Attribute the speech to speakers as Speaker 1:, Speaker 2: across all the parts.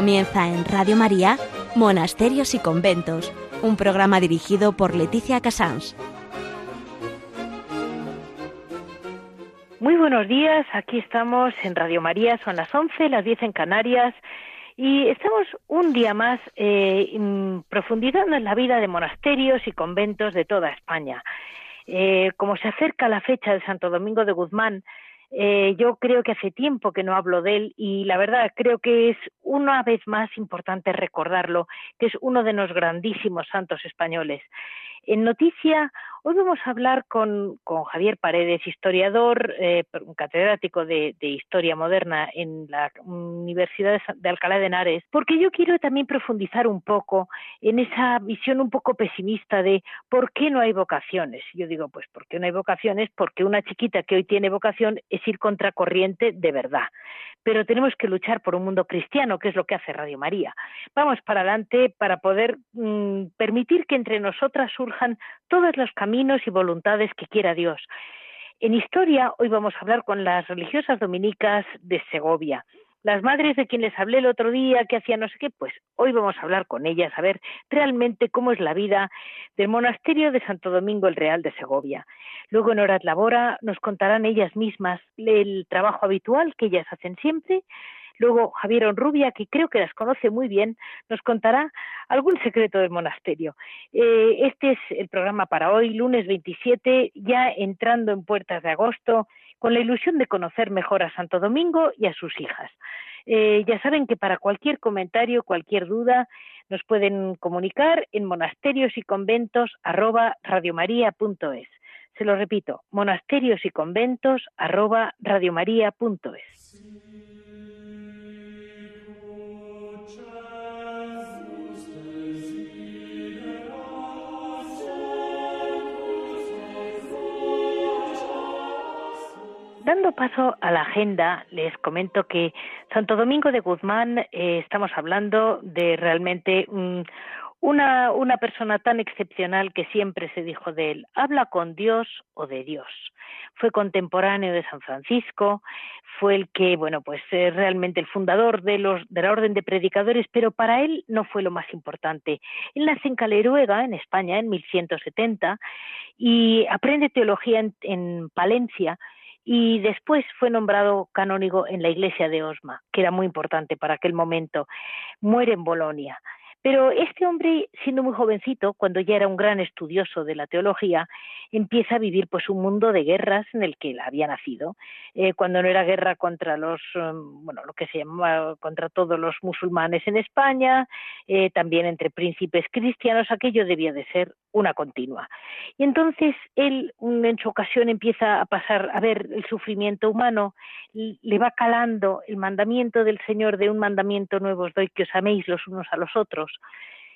Speaker 1: Comienza en Radio María, Monasterios y Conventos, un programa dirigido por Leticia Casans.
Speaker 2: Muy buenos días, aquí estamos en Radio María, son las 11, las 10 en Canarias, y estamos un día más eh, profundizando en la vida de monasterios y conventos de toda España. Eh, como se acerca la fecha de Santo Domingo de Guzmán, eh, yo creo que hace tiempo que no hablo de él y la verdad creo que es una vez más importante recordarlo, que es uno de los grandísimos santos españoles. En noticia, hoy vamos a hablar con, Javier Paredes, historiador, eh, catedrático de, Historia Moderna en la Universidad de Alcalá de Henares, porque yo quiero también profundizar un poco en esa visión un poco pesimista de por qué no hay vocaciones. Yo digo, pues, ¿por qué no hay vocaciones? Porque una chiquita que hoy tiene vocación es ir contracorriente de verdad. Pero tenemos que luchar por un mundo cristiano, que es lo que hace Radio María. Vamos para adelante para poder mm, permitir que entre nosotras surjan todos los caminos y voluntades que quiera Dios. En historia, hoy vamos a hablar con las religiosas dominicas de Segovia. Las madres de quien les hablé el otro día, que hacían no sé qué, pues hoy vamos a hablar con ellas, a ver realmente cómo es la vida del monasterio de Santo Domingo el Real de Segovia. Luego en Horas Labora nos contarán ellas mismas el trabajo habitual que ellas hacen siempre Luego Javier Onrubia, que creo que las conoce muy bien, nos contará algún secreto del monasterio. Eh, este es el programa para hoy, lunes 27, ya entrando en puertas de agosto, con la ilusión de conocer mejor a Santo Domingo y a sus hijas. Eh, ya saben que para cualquier comentario, cualquier duda, nos pueden comunicar en monasterios y conventos Se lo repito, monasterios y conventos Dando paso a la agenda, les comento que Santo Domingo de Guzmán eh, estamos hablando de realmente una, una persona tan excepcional que siempre se dijo de él, habla con Dios o de Dios. Fue contemporáneo de San Francisco, fue el que, bueno, pues es realmente el fundador de, los, de la orden de predicadores, pero para él no fue lo más importante. Él nace en Caleruega, en España, en 1170, y aprende teología en, en Palencia, y después fue nombrado canónigo en la iglesia de Osma, que era muy importante para aquel momento. Muere en Bolonia. Pero este hombre, siendo muy jovencito, cuando ya era un gran estudioso de la teología, empieza a vivir pues un mundo de guerras en el que él había nacido. Eh, cuando no era guerra contra los, um, bueno, lo que se llamaba contra todos los musulmanes en España, eh, también entre príncipes cristianos, aquello debía de ser una continua. Y entonces él en su ocasión empieza a pasar a ver el sufrimiento humano, le va calando el mandamiento del Señor de un mandamiento nuevo os doy que os améis los unos a los otros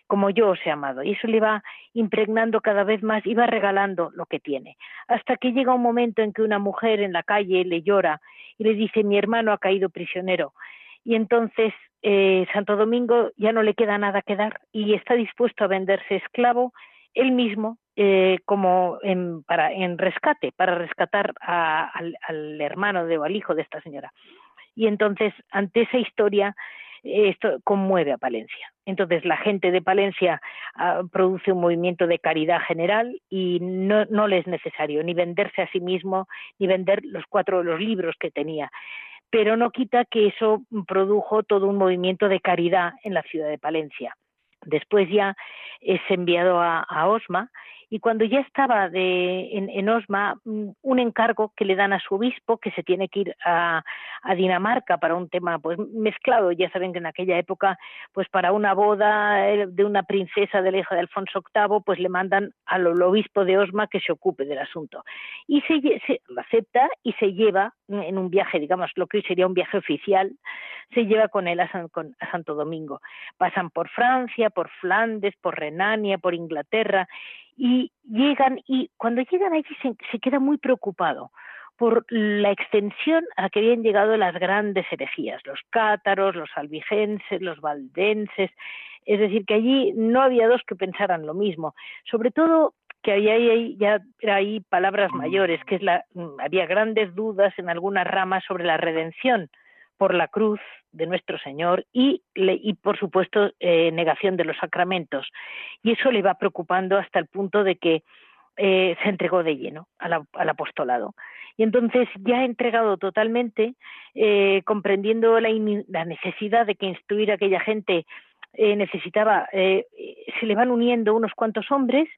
Speaker 2: como yo os he amado. Y eso le va impregnando cada vez más y va regalando lo que tiene. Hasta que llega un momento en que una mujer en la calle le llora y le dice, mi hermano ha caído prisionero. Y entonces eh, Santo Domingo ya no le queda nada que dar y está dispuesto a venderse esclavo él mismo eh, como en, para, en rescate, para rescatar al, hermano de, o al hijo de esta señora. Y entonces, ante esa historia, esto conmueve a Palencia. Entonces, la gente de Palencia ah, produce un movimiento de caridad general y no, no le es necesario ni venderse a sí mismo, ni vender los cuatro los libros que tenía pero no quita que eso produjo todo un movimiento de caridad en la ciudad de Palencia. Después ya es enviado a, Osma y cuando ya estaba de, en, Osma, mm, un encargo que le dan a su obispo que se tiene que ir a, Dinamarca para un tema pues mezclado. Ya saben que en aquella época, pues para una boda eh, de una princesa de la hija de Alfonso VIII, pues le mandan al, obispo de Osma que se ocupe del asunto. Y se, lo acepta y se lleva en un viaje, digamos, lo que hoy sería un viaje oficial, se lleva con él a, a Santo Domingo. Pasan por Francia, por Flandes, por Renania, por Inglaterra y llegan y cuando llegan allí se, se queda muy preocupado por la extensión a que habían llegado las grandes herejías, los cátaros, los albigenses, los valdenses, es decir, que allí no había dos que pensaran lo mismo, sobre todo que había ahí, ya hay palabras mayores, que es la, había grandes dudas en algunas ramas sobre la redención, por la cruz de nuestro Señor y, y por supuesto, eh, negación de los sacramentos. Y eso le va preocupando hasta el punto de que eh, se entregó de lleno al, apostolado. Y entonces, ya entregado totalmente, eh, comprendiendo la, la, necesidad de que instruir a aquella gente eh, necesitaba, se le van uniendo unos cuantos hombres,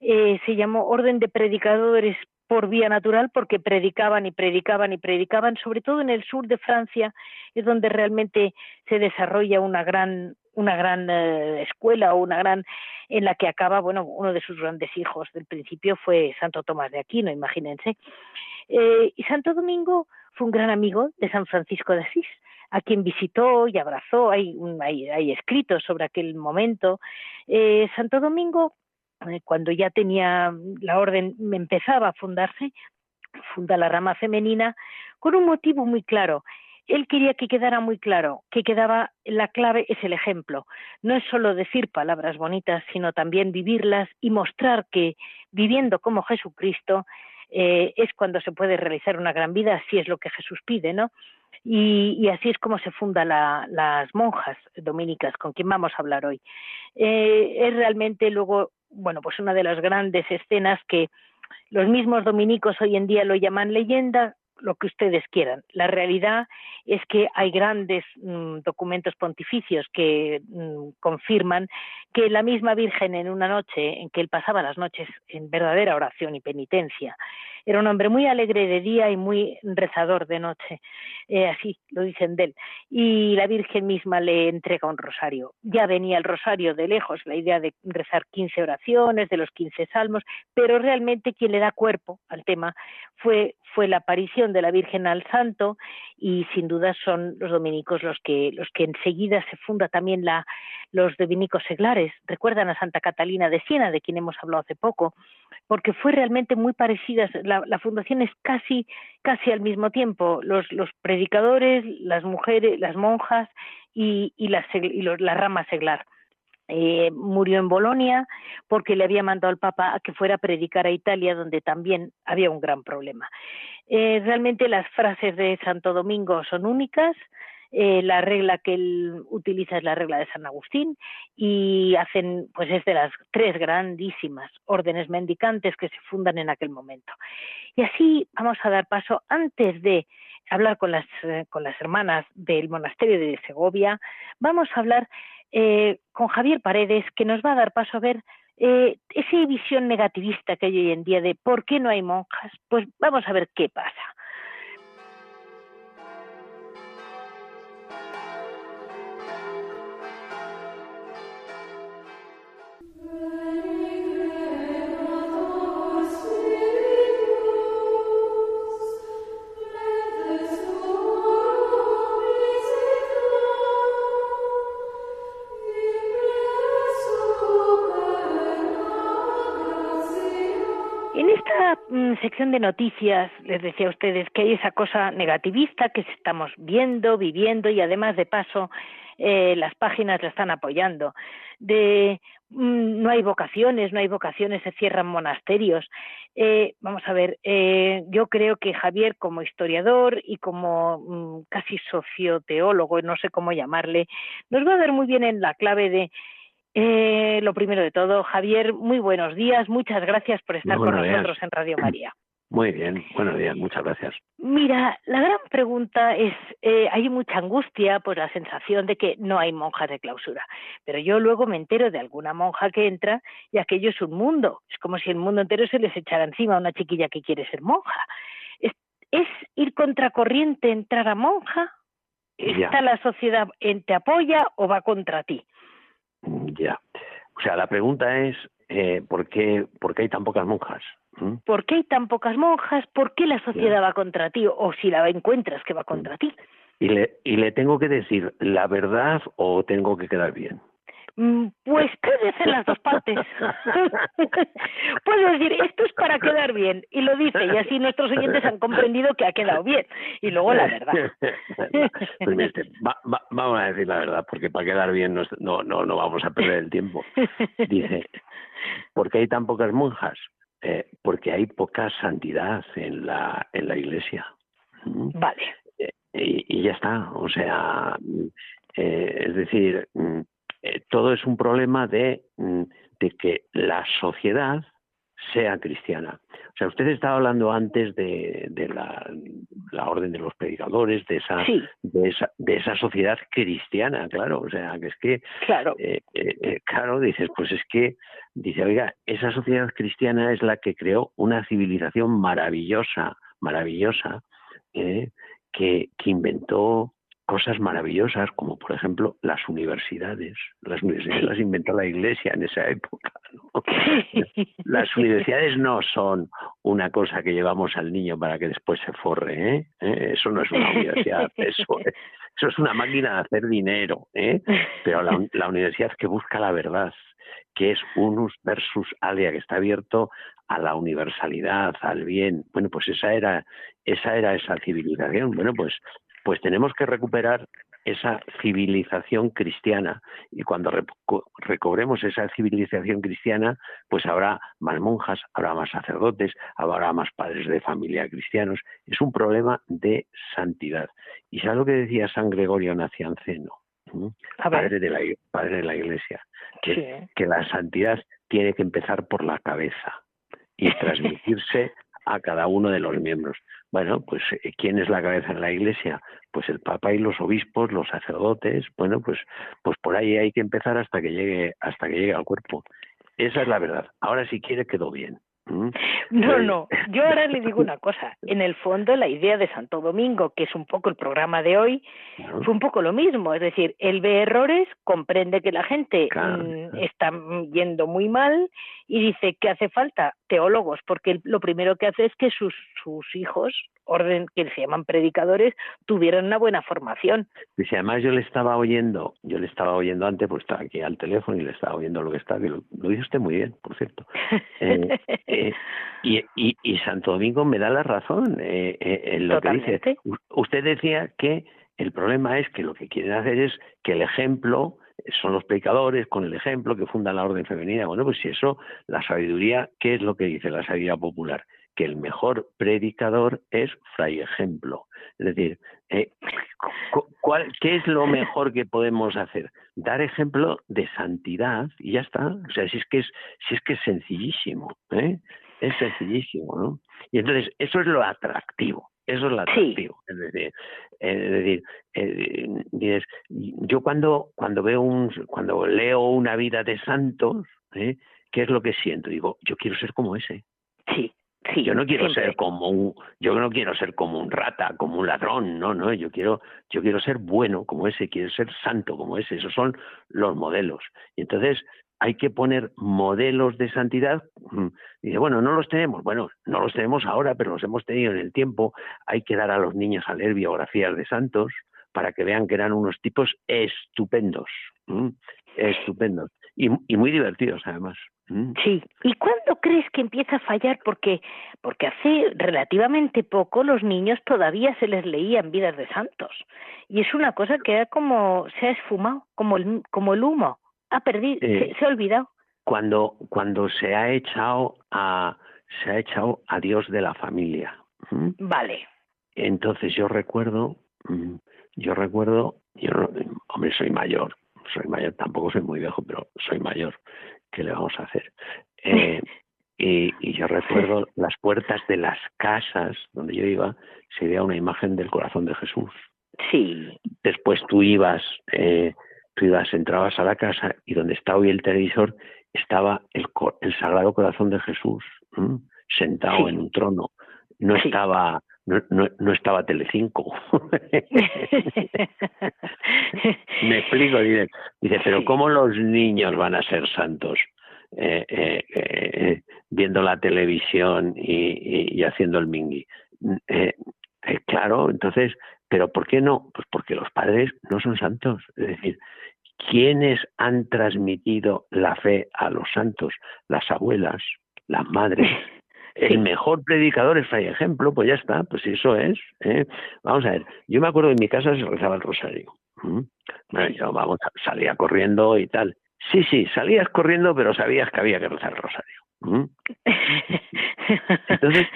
Speaker 2: se llamó Orden de Predicadores por vía natural porque predicaban y predicaban y predicaban, sobre todo en el sur de Francia, es donde realmente se desarrolla una gran una gran eh, escuela o una gran en la que acaba, bueno, uno de sus grandes hijos del principio fue Santo Tomás de Aquino, imagínense. Eh, y Santo Domingo fue un gran amigo de San Francisco de Asís, a quien visitó y abrazó, hay, hay, escritos sobre aquel momento. Eh, Santo Domingo eh, cuando ya tenía la orden, empezaba a fundarse, funda la rama femenina con un motivo muy claro. Él quería que quedara muy claro, que quedaba la clave es el ejemplo. No es solo decir palabras bonitas, sino también vivirlas y mostrar que viviendo como Jesucristo eh, es cuando se puede realizar una gran vida, si es lo que Jesús pide, ¿no? Y, así es como se fundan las monjas dominicas, con quien vamos a hablar hoy. Eh, es realmente luego bueno, pues una de las grandes escenas que los mismos dominicos hoy en día lo llaman leyenda, lo que ustedes quieran. La realidad es que hay grandes mm, documentos pontificios que mm, confirman que la misma Virgen en una noche en que él pasaba las noches en verdadera oración y penitencia, era un hombre muy alegre de día y muy rezador de noche, eh, así lo dicen de él. Y la Virgen misma le entrega un rosario. Ya venía el rosario de lejos, la idea de rezar 15 oraciones, de los 15 salmos, pero realmente quien le da cuerpo al tema fue, fue la aparición de la Virgen al Santo y sin duda son los dominicos los que, los que enseguida se funda también la, los dominicos seglares. Recuerdan a Santa Catalina de Siena, de quien hemos hablado hace poco, porque fue realmente muy parecida. La, fundación es casi, casi al mismo tiempo. Los, los predicadores, las mujeres, las monjas y, y, la, y la rama seglar. Eh, murió en Bolonia porque le había mandado al Papa a que fuera a predicar a Italia, donde también había un gran problema. Eh, realmente las frases de Santo Domingo son únicas. Eh, la regla que él utiliza es la regla de San Agustín y hacen, pues es de las tres grandísimas órdenes mendicantes que se fundan en aquel momento. Y así vamos a dar paso antes de hablar con las, eh, con las hermanas del monasterio de Segovia, vamos a hablar eh, con Javier Paredes, que nos va a dar paso a ver esa visión negativista que hay hoy en día de por qué no hay monjas. Pues vamos a ver qué pasa. Sección de noticias les decía a ustedes que hay esa cosa negativista que estamos viendo, viviendo y además de paso eh, las páginas la están apoyando. De mm, no hay vocaciones, no hay vocaciones, se cierran monasterios. Eh, vamos a ver, eh, yo creo que Javier como historiador y como mm, casi socioteólogo, no sé cómo llamarle, nos va a dar muy bien en la clave de eh, lo primero de todo, Javier, muy buenos días. Muchas gracias por estar con nosotros en Radio María.
Speaker 3: Muy bien, buenos días, muchas gracias.
Speaker 2: Mira, la gran pregunta es, eh, hay mucha angustia por la sensación de que no hay monjas de clausura, pero yo luego me entero de alguna monja que entra y aquello es un mundo, es como si el mundo entero se les echara encima a una chiquilla que quiere ser monja. ¿Es, es ir contracorriente entrar a monja? ¿Está la sociedad, en, te apoya o va contra ti?
Speaker 3: Ya. O sea, la pregunta es, eh, ¿por, qué, ¿por qué hay tan pocas monjas?
Speaker 2: ¿Mm? ¿Por qué hay tan pocas monjas? ¿Por qué la sociedad va contra ti? O si la encuentras que va contra ti.
Speaker 3: Y le, y le tengo que decir la verdad o tengo que quedar bien.
Speaker 2: Mm, pues puede ser las dos partes. Puedo decir, esto es para quedar bien, y lo dice, y así nuestros oyentes han comprendido que ha quedado bien, y luego la verdad.
Speaker 3: Pues vamos a decir la verdad, porque para quedar bien no, no, no vamos a perder el tiempo. Dice, ¿por qué hay tan pocas monjas? Eh, porque hay poca santidad en la, en la iglesia.
Speaker 2: ¿Mm? Vale.
Speaker 3: Eh, y, ya está. O sea, eh, es decir, mm, eh, todo es un problema de, mm, de que la sociedad sea cristiana. O sea, usted estaba hablando antes de, de la, la, orden de los predicadores, de esa, de esa, de esa sociedad cristiana, claro. O sea, que es que,
Speaker 2: claro,
Speaker 3: eh, claro, dices, pues es que, dice, oiga, esa sociedad cristiana es la que creó una civilización maravillosa, maravillosa, eh, que, que inventó cosas maravillosas, como por ejemplo las universidades. Las universidades las inventó la Iglesia en esa época. Las universidades no son una cosa que llevamos al niño para que después se forre. ¿eh? ¿Eh? Eso no es una universidad, eso es, eso es una máquina de hacer dinero. ¿eh? Pero la, la universidad que busca la verdad, que es unus versus alia, que está abierto a la universalidad, al bien. Bueno, pues esa era, esa era esa civilización. Bueno, pues, pues tenemos que recuperar esa civilización cristiana y cuando recobremos esa civilización cristiana, pues habrá más monjas, habrá más sacerdotes, habrá más padres de familia cristianos. Es un problema de santidad. ¿Y sabes lo que decía San Gregorio Nacianceno? Padre de, la, padre de la Iglesia, que, que la santidad tiene que empezar por la cabeza y transmitirse a cada uno de los miembros. Bueno, pues eh, ¿quién es la cabeza en la Iglesia? Pues el Papa y los obispos, los sacerdotes. Bueno, pues pues por ahí hay que empezar hasta que llegue hasta que llegue al cuerpo. Esa es la verdad. Ahora si quiere quedó bien.
Speaker 2: ¿Mm? No, eh, no. Yo ahora le digo una cosa. En el fondo, la idea de Santo Domingo, que es un poco el programa de hoy, fue un poco lo mismo. Es decir, él ve errores, comprende que la gente mm, está yendo muy mal y dice que hace falta teólogos, porque lo primero que hace es que sus, sus hijos, orden que se llaman predicadores, tuvieran una buena formación.
Speaker 3: Y si además yo le estaba oyendo, yo le estaba oyendo antes, pues estaba aquí al teléfono y le estaba oyendo lo que está, que lo, dice usted muy bien, por cierto. Eh, eh, y, y, y, Santo Domingo me da la razón eh, en lo que dice. Usted decía que el problema es que lo que quieren hacer es que el ejemplo son los predicadores con el ejemplo que fundan la orden femenina. Bueno, pues si eso, la sabiduría, ¿qué es lo que dice la sabiduría popular? Que el mejor predicador es fray ejemplo. Es decir, eh, ¿cuál, ¿qué es lo mejor que podemos hacer? Dar ejemplo de santidad y ya está. O sea, si es que es, si es que es sencillísimo, ¿eh? es sencillísimo, ¿no? Y entonces eso es lo atractivo. Eso es lo atractivo. Es decir, es decir eh, yo cuando, cuando veo un, cuando leo una vida de santos, ¿eh? ¿qué es lo que siento? Digo, yo quiero ser como ese.
Speaker 2: Sí. Sí,
Speaker 3: yo no quiero ser como un yo no quiero ser como un rata como un ladrón no no yo quiero yo quiero ser bueno como ese quiero ser santo como ese esos son los modelos y entonces hay que poner modelos de santidad. Mm, dice, bueno, no los tenemos. Bueno, no los tenemos ahora, pero los hemos tenido en el tiempo. Hay que dar a los niños a leer biografías de santos para que vean que eran unos tipos estupendos, estupendos y, muy divertidos además.
Speaker 2: Sí. ¿Y cuándo crees que empieza a fallar? Porque porque hace relativamente poco los niños todavía se les leían vidas de santos y es una cosa que ha como se ha esfumado como el como el humo ha perdido, se, ha olvidado.
Speaker 3: Cuando, cuando se ha echado a se ha echado a Dios de la familia.
Speaker 2: Vale.
Speaker 3: Entonces yo recuerdo, yo recuerdo, yo hombre soy mayor, soy mayor, tampoco soy muy viejo, pero soy mayor. ¿Qué le vamos a hacer? Eh, y, y, yo recuerdo las puertas de las casas donde yo iba, se veía una imagen del corazón de Jesús.
Speaker 2: Sí.
Speaker 3: Después tú ibas eh, tú ibas, entrabas a la casa y donde está hoy el televisor estaba el, el Sagrado Corazón de Jesús sentado en un trono. No estaba no, no, no, estaba Telecinco. Me explico, dice, dice, pero ¿cómo los niños van a ser santos? Eh, eh, eh, viendo la televisión y, y, haciendo el mingui. claro, entonces, pero ¿por qué no? Pues porque los padres no son santos. Es decir, ¿quiénes han transmitido la fe a los santos? Las abuelas, las madres. El mejor predicador es Fray Ejemplo, pues ya está, pues eso es. ¿eh? Vamos a ver, yo me acuerdo en mi casa se rezaba el rosario. Bueno, yo vamos, salía corriendo y tal. Sí, sí, salías corriendo, pero sabías que había que rezar el rosario. Entonces,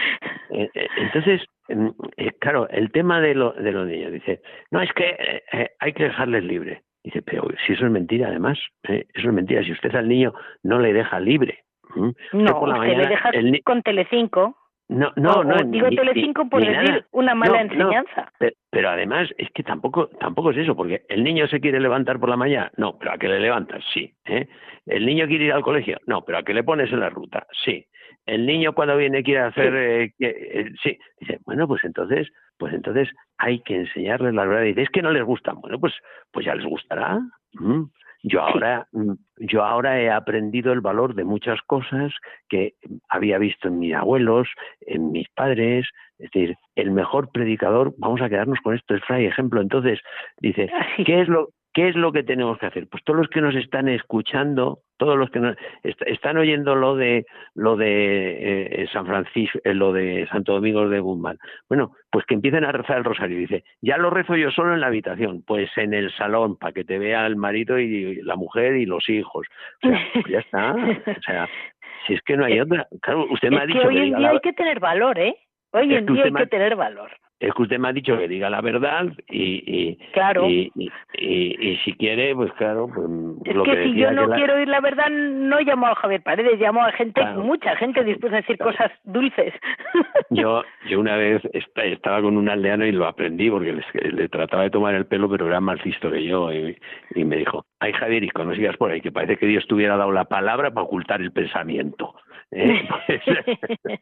Speaker 3: eh, eh, entonces mm, eh, claro, el tema de, lo, de los niños, dice, no, es que hay que dejarles libre. Dice, pero si eso es mentira, además, eso es mentira. Si usted al niño no le deja libre.
Speaker 2: No, por la usted le deja con Telecinco.
Speaker 3: No, no, no.
Speaker 2: Digo Telecinco por decir una mala enseñanza.
Speaker 3: pero, además es que tampoco tampoco es eso, porque el niño se quiere levantar por la mañana, no, pero a que le levantas, sí. ¿eh? El niño quiere ir al colegio, no, pero a que le pones en la ruta, sí. El niño cuando viene quiere hacer, sí. Eh, eh, sí. Dice, bueno, pues entonces, pues entonces hay que enseñarles la verdad. Dice, es que no les gustan. Bueno, pues, pues ya les gustará. Yo ahora, mm, yo ahora he aprendido el valor de muchas cosas que había visto en mis abuelos, en mis padres. Es decir, el mejor predicador, vamos a quedarnos con esto, es Fray Ejemplo. Entonces, dice, ¿qué es lo, ¿Qué es lo que tenemos que hacer? Pues todos los que nos están escuchando, todos los que nos están oyendo lo de lo de eh, San Francisco, eh, lo de Santo Domingo de Guzmán. Bueno, pues que empiecen a rezar el rosario. Dice, ya lo rezo yo solo en la habitación, pues en el salón para que te vea el marido y la mujer y los hijos. O sea, pues ya está. O sea, si es que no hay otra. Claro, usted me ha dicho
Speaker 2: que hoy en día hay que tener valor, ¿eh? Hoy en día hay que tener valor
Speaker 3: es que usted me ha dicho que diga la verdad y, y
Speaker 2: claro.
Speaker 3: y, y, si quiere pues claro pues
Speaker 2: es
Speaker 3: lo
Speaker 2: que,
Speaker 3: que
Speaker 2: si yo no quiero oír la verdad no llamo a Javier Paredes llamo a gente mucha gente dispuesta a decir cosas dulces.
Speaker 3: Yo yo una vez estaba con un aldeano y lo aprendí porque le, trataba de tomar el pelo pero era más listo que yo y, me dijo ay Javier y cuando sigas por ahí que parece que Dios te hubiera dado la palabra para ocultar el pensamiento ¿eh?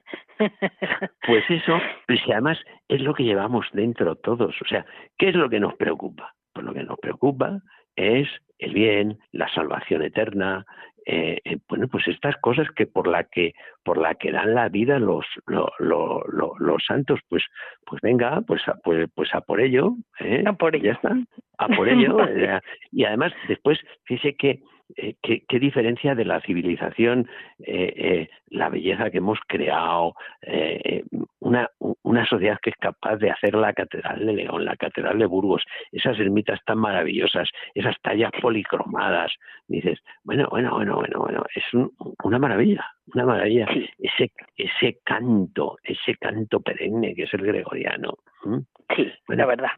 Speaker 3: pues eso pues además es lo que llevamos dentro todos. O sea, ¿qué es lo que nos preocupa? Pues lo que nos preocupa es el bien, la salvación eterna, eh, eh, bueno, pues estas cosas que por la que por la que dan la vida los los santos, pues pues venga, pues a, pues, pues a por ello,
Speaker 2: ¿eh? a por ello.
Speaker 3: ya está, a por ello. y además después fíjese que eh, qué, diferencia de la civilización, eh, eh, la belleza que hemos creado, una, una sociedad que es capaz de hacer la Catedral de León, la Catedral de Burgos, esas ermitas tan maravillosas, esas tallas policromadas. Dices, bueno, bueno, bueno, bueno, bueno, es una maravilla, una maravilla. Ese, ese canto, ese canto perenne que es el gregoriano.
Speaker 2: Sí, la verdad.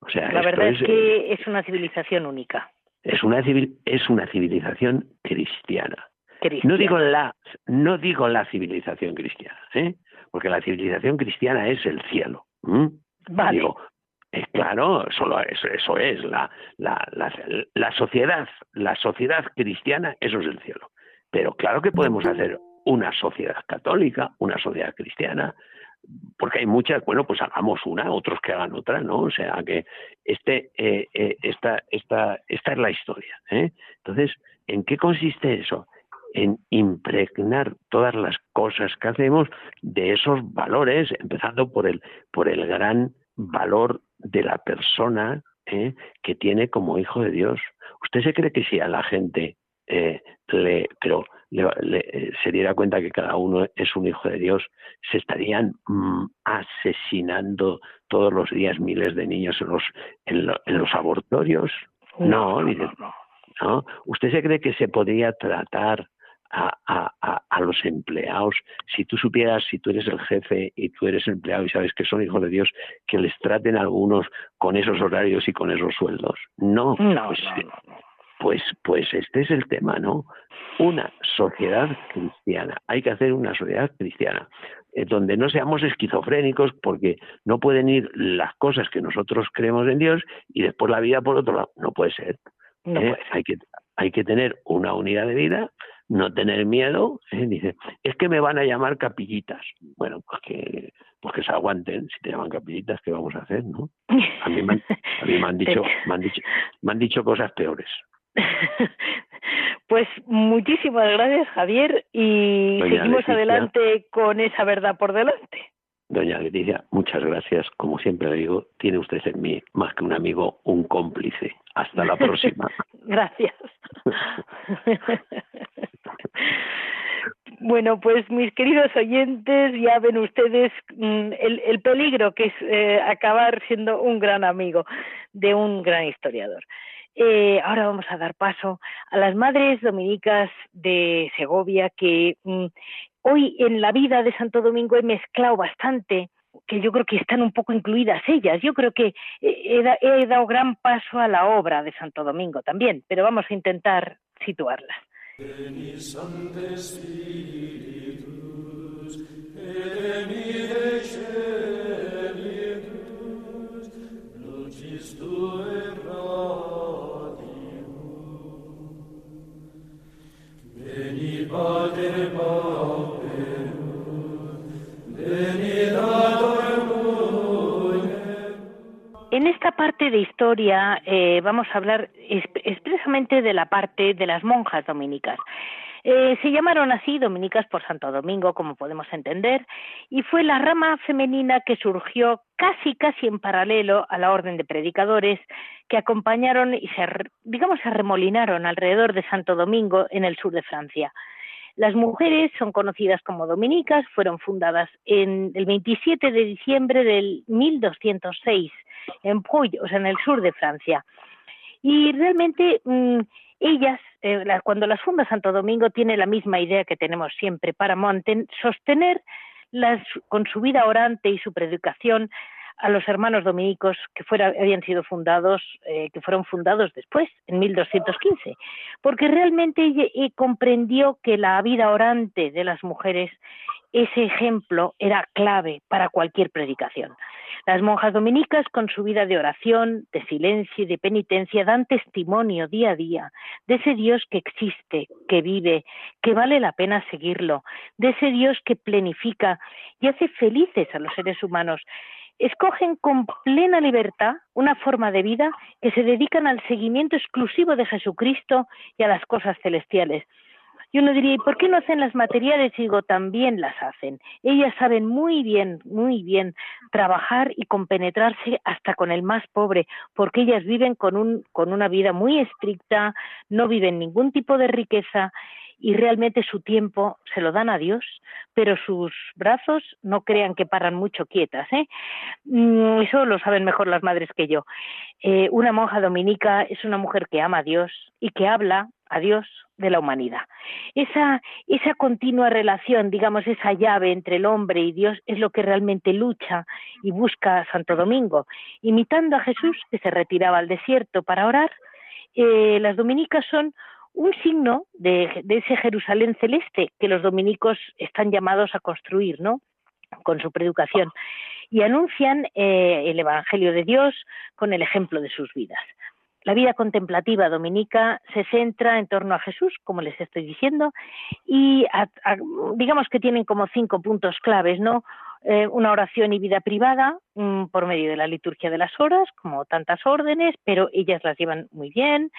Speaker 3: O sea,
Speaker 2: la verdad es que es una civilización única.
Speaker 3: Es una, es una civilización cristiana. No digo la, no digo la civilización cristiana, ¿eh? porque la civilización cristiana es el cielo.
Speaker 2: Vale.
Speaker 3: Digo, claro, solo eso, eso es la, la, la, la, sociedad, la sociedad cristiana, eso es el cielo. Pero claro que podemos hacer una sociedad católica, una sociedad cristiana, porque hay muchas, bueno, pues hagamos una, otros que hagan otra, ¿no? O sea que este, eh, eh, esta, esta, esta es la historia. ¿eh? Entonces, ¿en qué consiste eso? En impregnar todas las cosas que hacemos de esos valores, empezando por el, por el gran valor de la persona ¿eh? que tiene como hijo de Dios. ¿Usted se cree que si a la gente eh, le, pero eh, se diera cuenta que cada uno es un hijo de Dios, se estarían mm, asesinando todos los días miles de niños en los, en, los abortorios. No, no, ¿Usted se cree que se podría tratar a, a, a, los empleados, si tú supieras, si tú eres el jefe y tú eres empleado y sabes que son hijos de Dios, que les traten algunos con esos horarios y con esos sueldos. No,
Speaker 2: no,
Speaker 3: pues,
Speaker 2: no, no.
Speaker 3: Pues, pues este es el tema, ¿no? Una sociedad cristiana. Hay que hacer una sociedad cristiana eh, donde no seamos esquizofrénicos porque no pueden ir las cosas que nosotros creemos en Dios y después la vida por otro lado. No puede ser. ¿eh? Hay, que, hay que tener una unidad de vida, no tener miedo. ¿eh? Dice, es que me van a llamar capillitas. Bueno, pues que, pues que se aguanten. Si te llaman capillitas, ¿qué vamos a hacer? no? A mí a mí me han dicho, me han dicho, me han dicho cosas peores.
Speaker 2: Pues muchísimas gracias, Javier, y seguimos adelante con esa verdad por delante.
Speaker 3: Doña Leticia, muchas gracias. Como siempre le digo, tiene usted en mí, más que un amigo, un cómplice. Hasta la próxima.
Speaker 2: gracias. Bueno, pues mis queridos oyentes, ya ven ustedes mm, el, peligro que es eh, acabar siendo un gran amigo de un gran historiador. Eh, ahora vamos a dar paso a las madres dominicas de Segovia, que mm, hoy en la vida de Santo Domingo he mezclado bastante que yo creo que están un poco incluidas ellas. Yo creo que he, dado gran paso a la obra de Santo Domingo también, pero vamos a intentar situarlas. En esta parte de historia eh, vamos a hablar expresamente de la parte de las monjas dominicas. Eh, se llamaron así dominicas por Santo Domingo, como podemos entender, y fue la rama femenina que surgió casi casi en paralelo a la orden de predicadores que acompañaron y se, digamos, se remolinaron alrededor de Santo Domingo en el sur de Francia. Las mujeres son conocidas como dominicas, fueron fundadas en el 27 de diciembre del 1206 en Puy, o sea, en el sur de Francia. Y realmente mm, ellas, eh, cuando las funda Santo Domingo, tiene la misma idea que tenemos siempre para sostener con su vida orante y su predicación a los hermanos dominicos que fuera, habían sido fundados, eh, que fueron fundados después, en 1215, porque realmente ella comprendió que la vida orante de las mujeres ese ejemplo era clave para cualquier predicación. Las monjas dominicas, con su vida de oración, de silencio y de penitencia, dan testimonio día a día de ese Dios que existe, que vive, que vale la pena seguirlo, de ese Dios que plenifica y hace felices a los seres humanos. Escogen con plena libertad una forma de vida que se dedican al seguimiento exclusivo de Jesucristo y a las cosas celestiales. Y uno diría, ¿y por qué no hacen las materiales? Y digo, también las hacen. Ellas saben muy bien, muy bien trabajar y compenetrarse hasta con el más pobre, porque ellas viven con, un, con una vida muy estricta, no viven ningún tipo de riqueza y realmente su tiempo se lo dan a Dios, pero sus brazos no crean que paran mucho quietas. ¿eh? Mm, eso lo saben mejor las madres que yo. Eh, una monja dominica es una mujer que ama a Dios y que habla a Dios de la humanidad. Esa, esa continua relación, digamos, esa llave entre el hombre y Dios es lo que realmente lucha y busca Santo Domingo. Imitando a Jesús, que se retiraba al desierto para orar, eh, las dominicas son un signo de, ese Jerusalén celeste que los dominicos están llamados a construir, ¿no? Con su predicación. Y anuncian eh, el Evangelio de Dios con el ejemplo de sus vidas. La vida contemplativa dominica se centra en torno a Jesús, como les estoy diciendo, y digamos que tienen como cinco puntos claves, ¿no? Eh, una oración y vida privada mm, por medio de la liturgia de las horas, como tantas órdenes, pero ellas las llevan muy bien.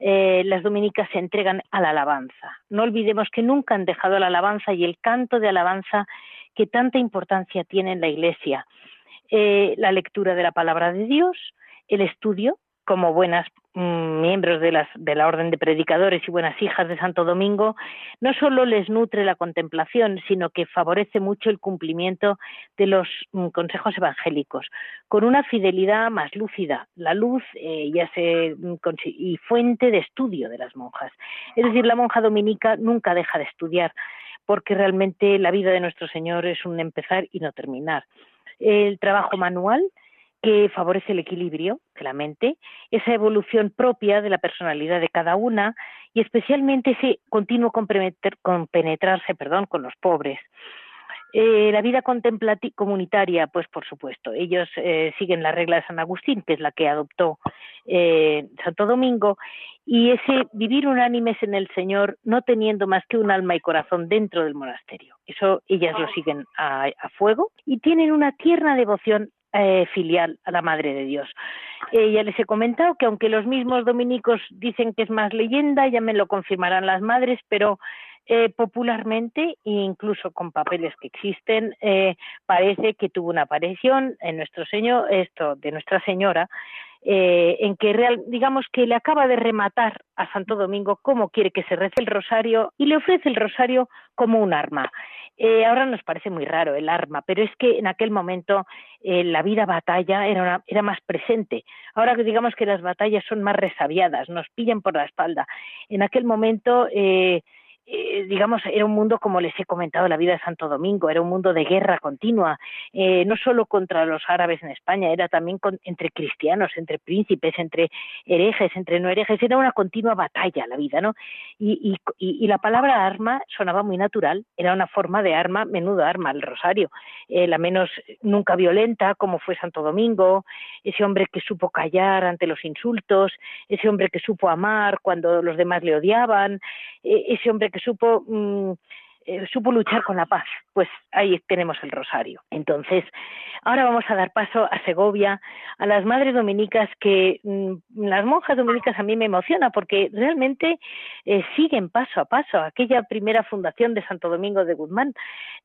Speaker 2: Eh, las dominicas se entregan a la alabanza. No olvidemos que nunca han dejado la alabanza y el canto de alabanza que tanta importancia tiene en la Iglesia. Eh, la lectura de la palabra de Dios, el estudio como buenas mm, miembros de, las, de la Orden de Predicadores y buenas hijas de Santo Domingo, no solo les nutre la contemplación, sino que favorece mucho el cumplimiento de los mm, consejos evangélicos, con una fidelidad más lúcida, la luz eh, ya se, mm, y fuente de estudio de las monjas. Es decir, la monja dominica nunca deja de estudiar, porque realmente la vida de nuestro Señor es un empezar y no terminar. El trabajo manual, que favorece el equilibrio de la mente, esa evolución propia de la personalidad de cada una y especialmente ese continuo compenetrarse perdón, con los pobres. Eh, la vida comunitaria, pues por supuesto, ellos eh, siguen la regla de San Agustín, que es la que adoptó eh, Santo Domingo, y ese vivir unánimes en el Señor, no teniendo más que un alma y corazón dentro del monasterio. Eso ellas lo siguen a fuego y tienen una tierna devoción eh, filial a la Madre de Dios. Eh, ya les he comentado que aunque los mismos dominicos dicen que es más leyenda, ya me lo confirmarán las madres, pero eh, popularmente, incluso con papeles que existen, parece que tuvo una aparición en nuestro Señor, esto de Nuestra Señora, en que real, digamos que le acaba de rematar a Santo Domingo cómo quiere que se rece el rosario y le ofrece el rosario como un arma. Eh, ahora nos parece muy raro el arma, pero es que en aquel momento eh, la vida batalla era, era más presente. Ahora que digamos que las batallas son más resabiadas, nos pillan por la espalda. En aquel momento eh, eh, digamos, era un mundo, como les he comentado, la vida de Santo Domingo, era un mundo de guerra continua, eh, no solo contra los árabes en España, era también entre cristianos, entre príncipes, entre herejes, entre no herejes, era una continua batalla la vida, ¿no? Y, y, la palabra arma sonaba muy natural, era una forma de arma, menudo arma, el rosario, eh, la menos nunca violenta, como fue Santo Domingo, ese hombre que supo callar ante los insultos, ese hombre que supo amar cuando los demás le odiaban, ese hombre que supo mm, eh, supo luchar con la paz. Pues ahí tenemos el rosario. Entonces, ahora vamos a dar paso a Segovia, a las madres dominicas que mm, las monjas dominicas a mí me emociona porque realmente eh, siguen paso a paso aquella primera fundación de Santo Domingo de Guzmán.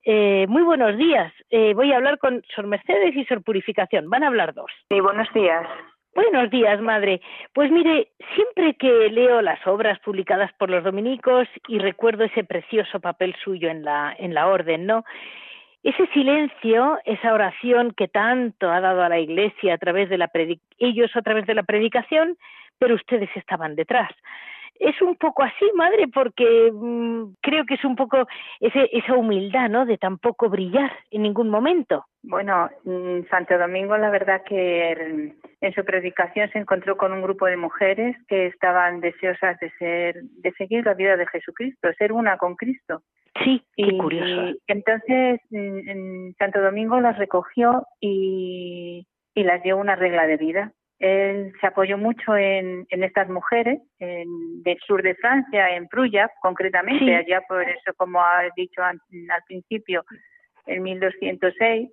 Speaker 2: Eh, muy buenos días. voy a hablar con Sor Mercedes y Sor Purificación. Van a hablar dos.
Speaker 4: Sí, buenos días.
Speaker 2: Buenos días, madre. Pues mire, siempre que leo las obras publicadas por los dominicos y recuerdo ese precioso papel suyo en la, en la orden, ¿no? Ese silencio, esa oración que tanto ha dado a la Iglesia a través de la ellos a través de la predicación, pero ustedes estaban detrás es un poco así, madre, porque mm, creo que es un poco ese, esa humildad, ¿no? De tampoco brillar en ningún momento.
Speaker 4: Bueno, mm, Santo Domingo, la verdad que en su predicación se encontró con un grupo de mujeres que estaban deseosas de ser, de seguir la vida de Jesucristo, ser una con Cristo.
Speaker 2: Sí, qué curioso.
Speaker 4: entonces mm, Santo Domingo las recogió y, y las dio una regla de vida él se apoyó mucho en, en estas mujeres en, del sur de Francia, en Pruya concretamente, allá por eso, como ha dicho al, principio, en 1206.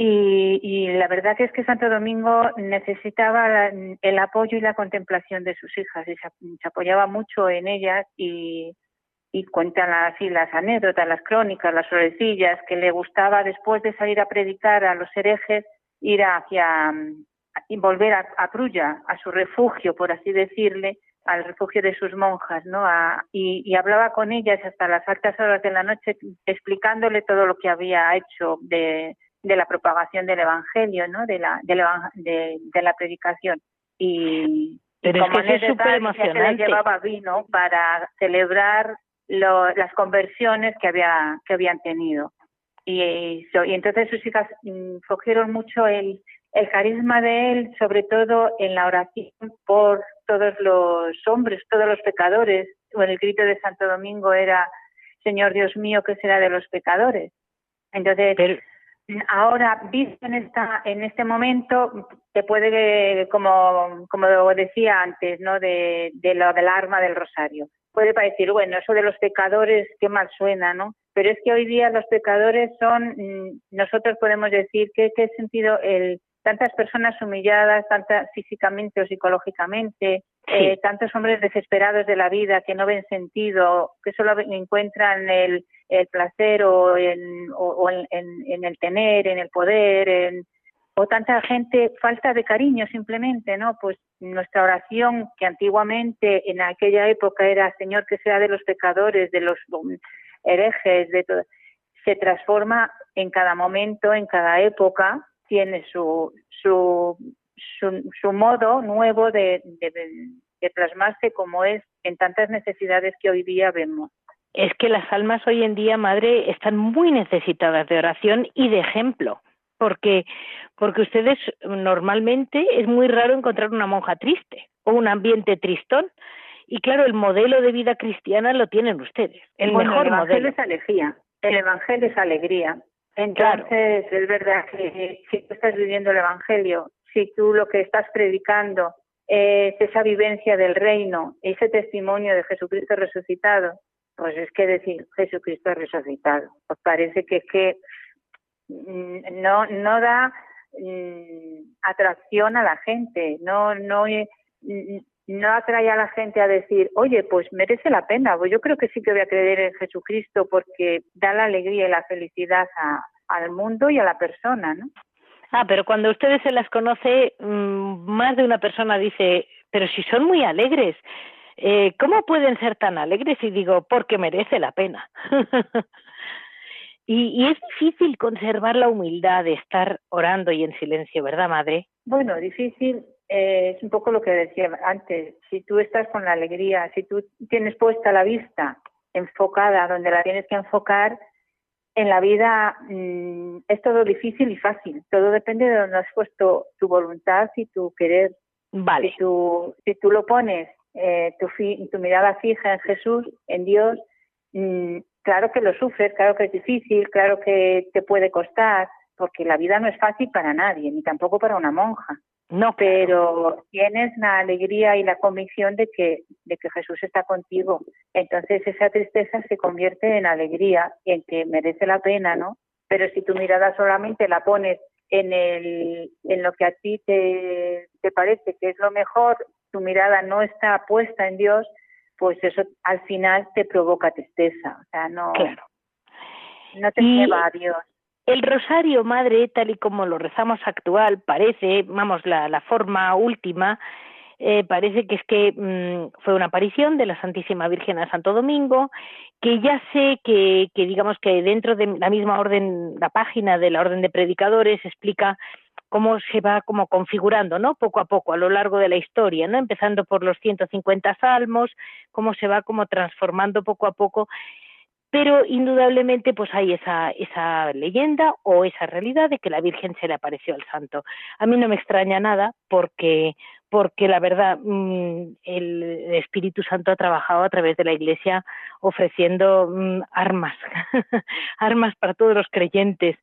Speaker 4: Y, y, la verdad que es que Santo Domingo necesitaba el apoyo y la contemplación de sus hijas y se, apoyaba mucho en ellas y, y cuentan así las anécdotas, las crónicas, las florecillas, que le gustaba después de salir a predicar a los herejes ir hacia, volver a, a Prulla, a su refugio, por así decirle, al refugio de sus monjas, ¿no? y, hablaba con ellas hasta las altas horas de la noche, explicándole todo lo que había hecho de, de la propagación del evangelio, ¿no? De la, de la, de, la predicación. Y,
Speaker 2: Pero como es que es súper emocionante.
Speaker 4: le llevaba vino para celebrar lo, las conversiones que había que habían tenido. Y, y entonces sus hijas mm, cogieron mucho el el carisma de él, sobre todo en la oración por todos los hombres, todos los pecadores, o el grito de Santo Domingo era, Señor Dios mío, ¿qué será de los pecadores? Entonces, ahora, visto en, esta, en este momento, te puede, como, como decía antes, ¿no? De, de lo del arma del rosario. Puede parecer, bueno, eso de los pecadores, qué mal suena, ¿no? Pero es que hoy día los pecadores son, mm, nosotros podemos decir que qué sentido el, tantas personas humilladas, tantas físicamente o psicológicamente, eh, tantos hombres desesperados de la vida que no ven sentido, que solo encuentran el, el placer o, en, o, en, en, el tener, en el poder, en, o tanta gente falta de cariño simplemente, ¿no? Pues nuestra oración que antiguamente en aquella época era Señor que sea de los pecadores, de los herejes, de todo, se transforma en cada momento, en cada época tiene su, su, su, modo nuevo de, de, plasmarse como es en tantas necesidades que hoy día vemos.
Speaker 2: Es que las almas hoy en día, madre, están muy necesitadas de oración y de ejemplo, porque porque ustedes normalmente es muy raro encontrar una monja triste o un ambiente tristón. Y claro, el modelo de vida cristiana lo tienen ustedes. El mejor
Speaker 4: el
Speaker 2: evangelio
Speaker 4: es alegría. El evangelio es alegría. Entonces, es verdad que si tú estás viviendo el Evangelio, si tú lo que estás predicando es esa vivencia del reino, ese testimonio de Jesucristo resucitado, pues es que decir Jesucristo resucitado, pues parece que que mm, no no da mm, atracción a la gente, no no mm, no atrae a la gente a decir, oye, pues merece la pena. Pues yo creo que sí que voy a creer en Jesucristo porque da la alegría y la felicidad a, al mundo y a la persona, ¿no?
Speaker 2: Ah, pero cuando ustedes se las conoce, mm, más de una persona dice, pero si son muy alegres, eh, ¿cómo pueden ser tan alegres? Y digo, porque merece la pena. y, y, es difícil conservar la humildad de estar orando y en silencio, ¿verdad, madre?
Speaker 4: Bueno, difícil eh, es un poco lo que decía antes. Si tú estás con la alegría, si tú tienes puesta la vista enfocada donde la tienes que enfocar, en la vida mm, es todo difícil y fácil. Todo depende de donde has puesto tu voluntad y tu querer.
Speaker 2: Vale.
Speaker 4: Si tú, si tú lo pones, eh, tu, tu mirada fija en Jesús, en Dios, mm, claro que lo sufres, claro que es difícil, claro que te puede costar, porque la vida no es fácil para nadie, ni tampoco para una monja.
Speaker 2: No,
Speaker 4: pero tienes la alegría y la convicción de que, de que Jesús está contigo. Entonces esa tristeza se convierte en alegría en que merece la pena, ¿no? Pero si tu mirada solamente la pones en, el, en lo que a ti te, te parece que es lo mejor, tu mirada no está puesta en Dios, pues eso al final te provoca tristeza. O sea, no, no te lleva a Dios.
Speaker 2: El rosario, madre, tal y como lo rezamos actual, parece, vamos, la, la forma última, eh, parece que es que mm, fue una aparición de la Santísima Virgen a Santo Domingo, que ya sé que, que digamos que dentro de la misma orden, la página de la orden de predicadores explica cómo se va como configurando, ¿no? Poco a poco a lo largo de la historia, ¿no? Empezando por los 150 salmos, cómo se va como transformando poco a poco pero indudablemente pues hay esa, esa leyenda o esa realidad de que la Virgen se le apareció al santo. A mí no me extraña nada porque, porque la verdad mm, el Espíritu Santo ha trabajado a través de la Iglesia ofreciendo mm, armas, armas para todos los creyentes.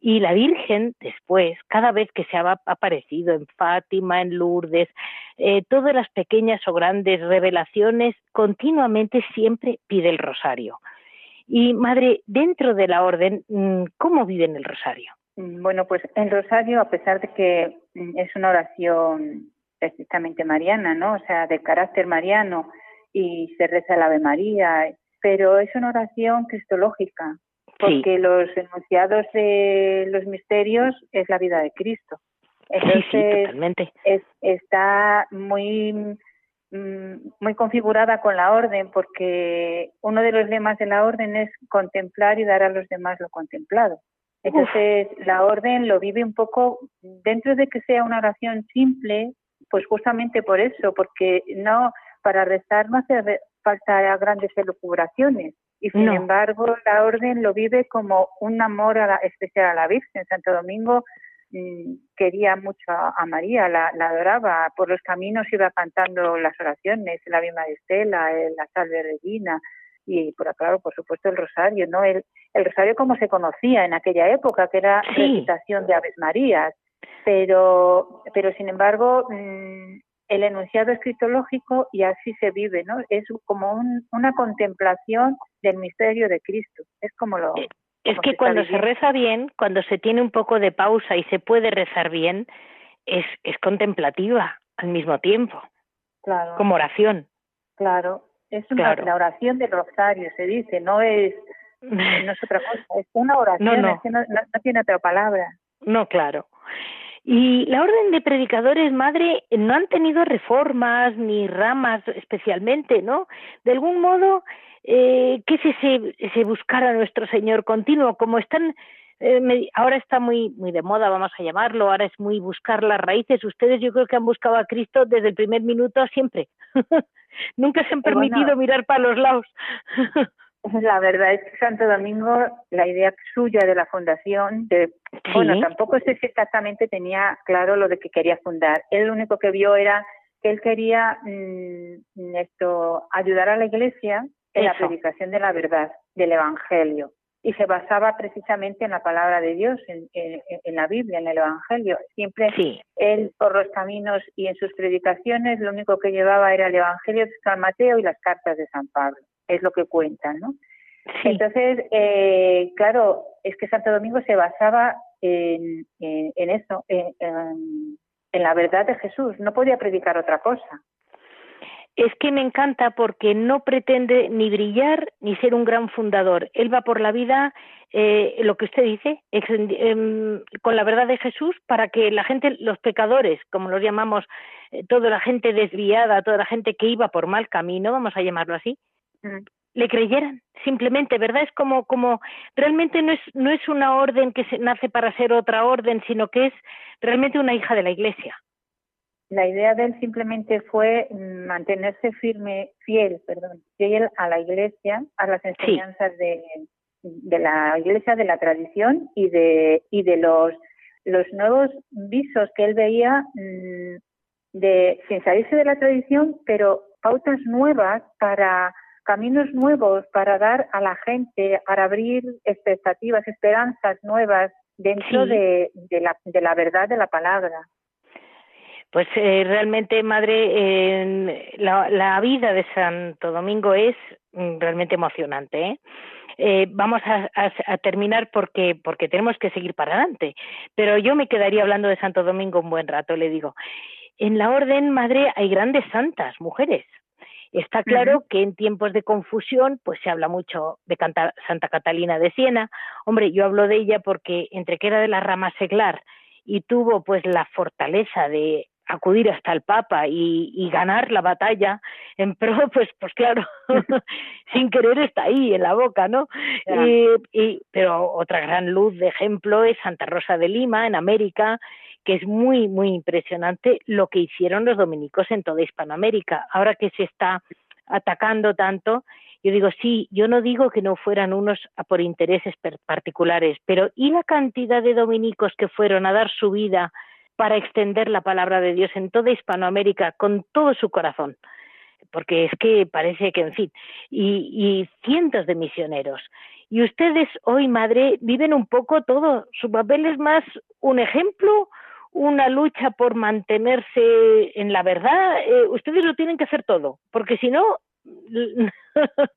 Speaker 2: Y la Virgen después, cada vez que se ha aparecido en Fátima, en Lourdes, eh, todas las pequeñas o grandes revelaciones, continuamente siempre pide el rosario y madre, dentro de la orden, mm, ¿cómo viven el rosario?
Speaker 4: Mm, bueno, pues el rosario, a pesar de que mm, es una oración estrictamente mariana, ¿no? O sea, de carácter mariano y se reza el Ave María, pero es una oración cristológica, porque los enunciados de los misterios es la vida de Cristo.
Speaker 2: Entonces,
Speaker 4: Es, está muy muy configurada con la orden, porque uno de los lemas de la orden es contemplar y dar a los demás lo contemplado. Entonces, la orden lo vive un poco, dentro de que sea una oración simple, pues justamente por eso, porque no, para rezar no hace falta grandes elucubraciones. Y sin embargo, la orden lo vive como un amor especial a la Virgen. Santo Domingo Mm, quería mucho a, María, la, adoraba, por los caminos iba cantando las oraciones, la Bima de Estela, la Salve Regina y por claro, por supuesto el rosario, ¿no? El, el rosario como se conocía en aquella época, que era recitación de Aves Marías, pero, pero sin embargo mm, el enunciado es cristológico y así se vive, ¿no? Es como una contemplación del misterio de Cristo, es como lo,
Speaker 2: eh, es que cuando se reza bien, cuando se tiene un poco de pausa y se puede rezar bien, es, es contemplativa al mismo tiempo.
Speaker 4: Claro.
Speaker 2: Como oración.
Speaker 4: Claro. Es una, la oración del rosario, se dice, no es, no es otra cosa, es una oración, no, no. no tiene otra palabra.
Speaker 2: No, claro. Y la orden de predicadores, madre, no han tenido reformas ni ramas especialmente, ¿no? De algún modo eh, que se, se, se buscara nuestro Señor continuo, como están eh, ahora está muy muy de moda, vamos a llamarlo, ahora es muy buscar las raíces. Ustedes yo creo que han buscado a Cristo desde el primer minuto siempre. Nunca se han permitido mirar para los lados.
Speaker 4: la verdad es que Santo Domingo, la idea suya de la fundación, de, bueno, tampoco sé si exactamente tenía claro lo de que quería fundar. Él lo único que vio era que él quería mm, esto ayudar a la Iglesia en la predicación de la verdad, del Evangelio. Y se basaba precisamente en la palabra de Dios, en, en, la Biblia, en el Evangelio. Siempre él, por los caminos y en sus predicaciones, lo único que llevaba era el Evangelio de San Mateo y las cartas de San Pablo. Es lo que cuentan, ¿no? Entonces, eh, claro, es que Santo Domingo se basaba en, en eso, en, en la verdad de Jesús. No podía predicar otra cosa
Speaker 2: es que me encanta porque no pretende ni brillar ni ser un gran fundador. Él va por la vida, eh, lo que usted dice, em, con la verdad de Jesús para que la gente, los pecadores, como los llamamos, eh, toda la gente desviada, toda la gente que iba por mal camino, vamos a llamarlo así, mm. le creyeran. Simplemente, ¿verdad? Es como, como realmente no es, no es una orden que se nace para ser otra orden, sino que es realmente una hija de la Iglesia.
Speaker 4: La idea de él simplemente fue mantenerse firme, fiel, perdón, fiel a la Iglesia, a las enseñanzas de, de la Iglesia, de la tradición y de y de los los nuevos visos que él veía mm, de sin salirse de la tradición, pero pautas nuevas para caminos nuevos para dar a la gente, para abrir expectativas, esperanzas nuevas dentro de, la, de la verdad de la palabra.
Speaker 2: Pues eh, realmente, madre, la, vida de Santo Domingo es mm, realmente emocionante. ¿eh? Eh, vamos a, a, terminar porque, porque tenemos que seguir para adelante. Pero yo me quedaría hablando de Santo Domingo un buen rato, le digo. En la orden, madre, hay grandes santas, mujeres. Está claro que en tiempos de confusión, pues se habla mucho de Santa Catalina de Siena. Hombre, yo hablo de ella porque entre que era de la rama seglar y tuvo pues la fortaleza de acudir hasta el Papa y, ganar la batalla en pro, pues, pues claro, sin querer está ahí en la boca, ¿no? Y, pero otra gran luz de ejemplo es Santa Rosa de Lima, en América, que es muy, muy impresionante lo que hicieron los dominicos en toda Hispanoamérica. Ahora que se está atacando tanto, yo digo, sí, yo no digo que no fueran unos a por intereses particulares, pero ¿y la cantidad de dominicos que fueron a dar su vida para extender la palabra de Dios en toda Hispanoamérica con todo su corazón? Porque es que parece que, en fin, y, y cientos de misioneros. Y ustedes hoy, madre, viven un poco todo. Su papel es más un ejemplo una lucha por mantenerse en la verdad, eh, ustedes lo tienen que hacer todo, porque si no...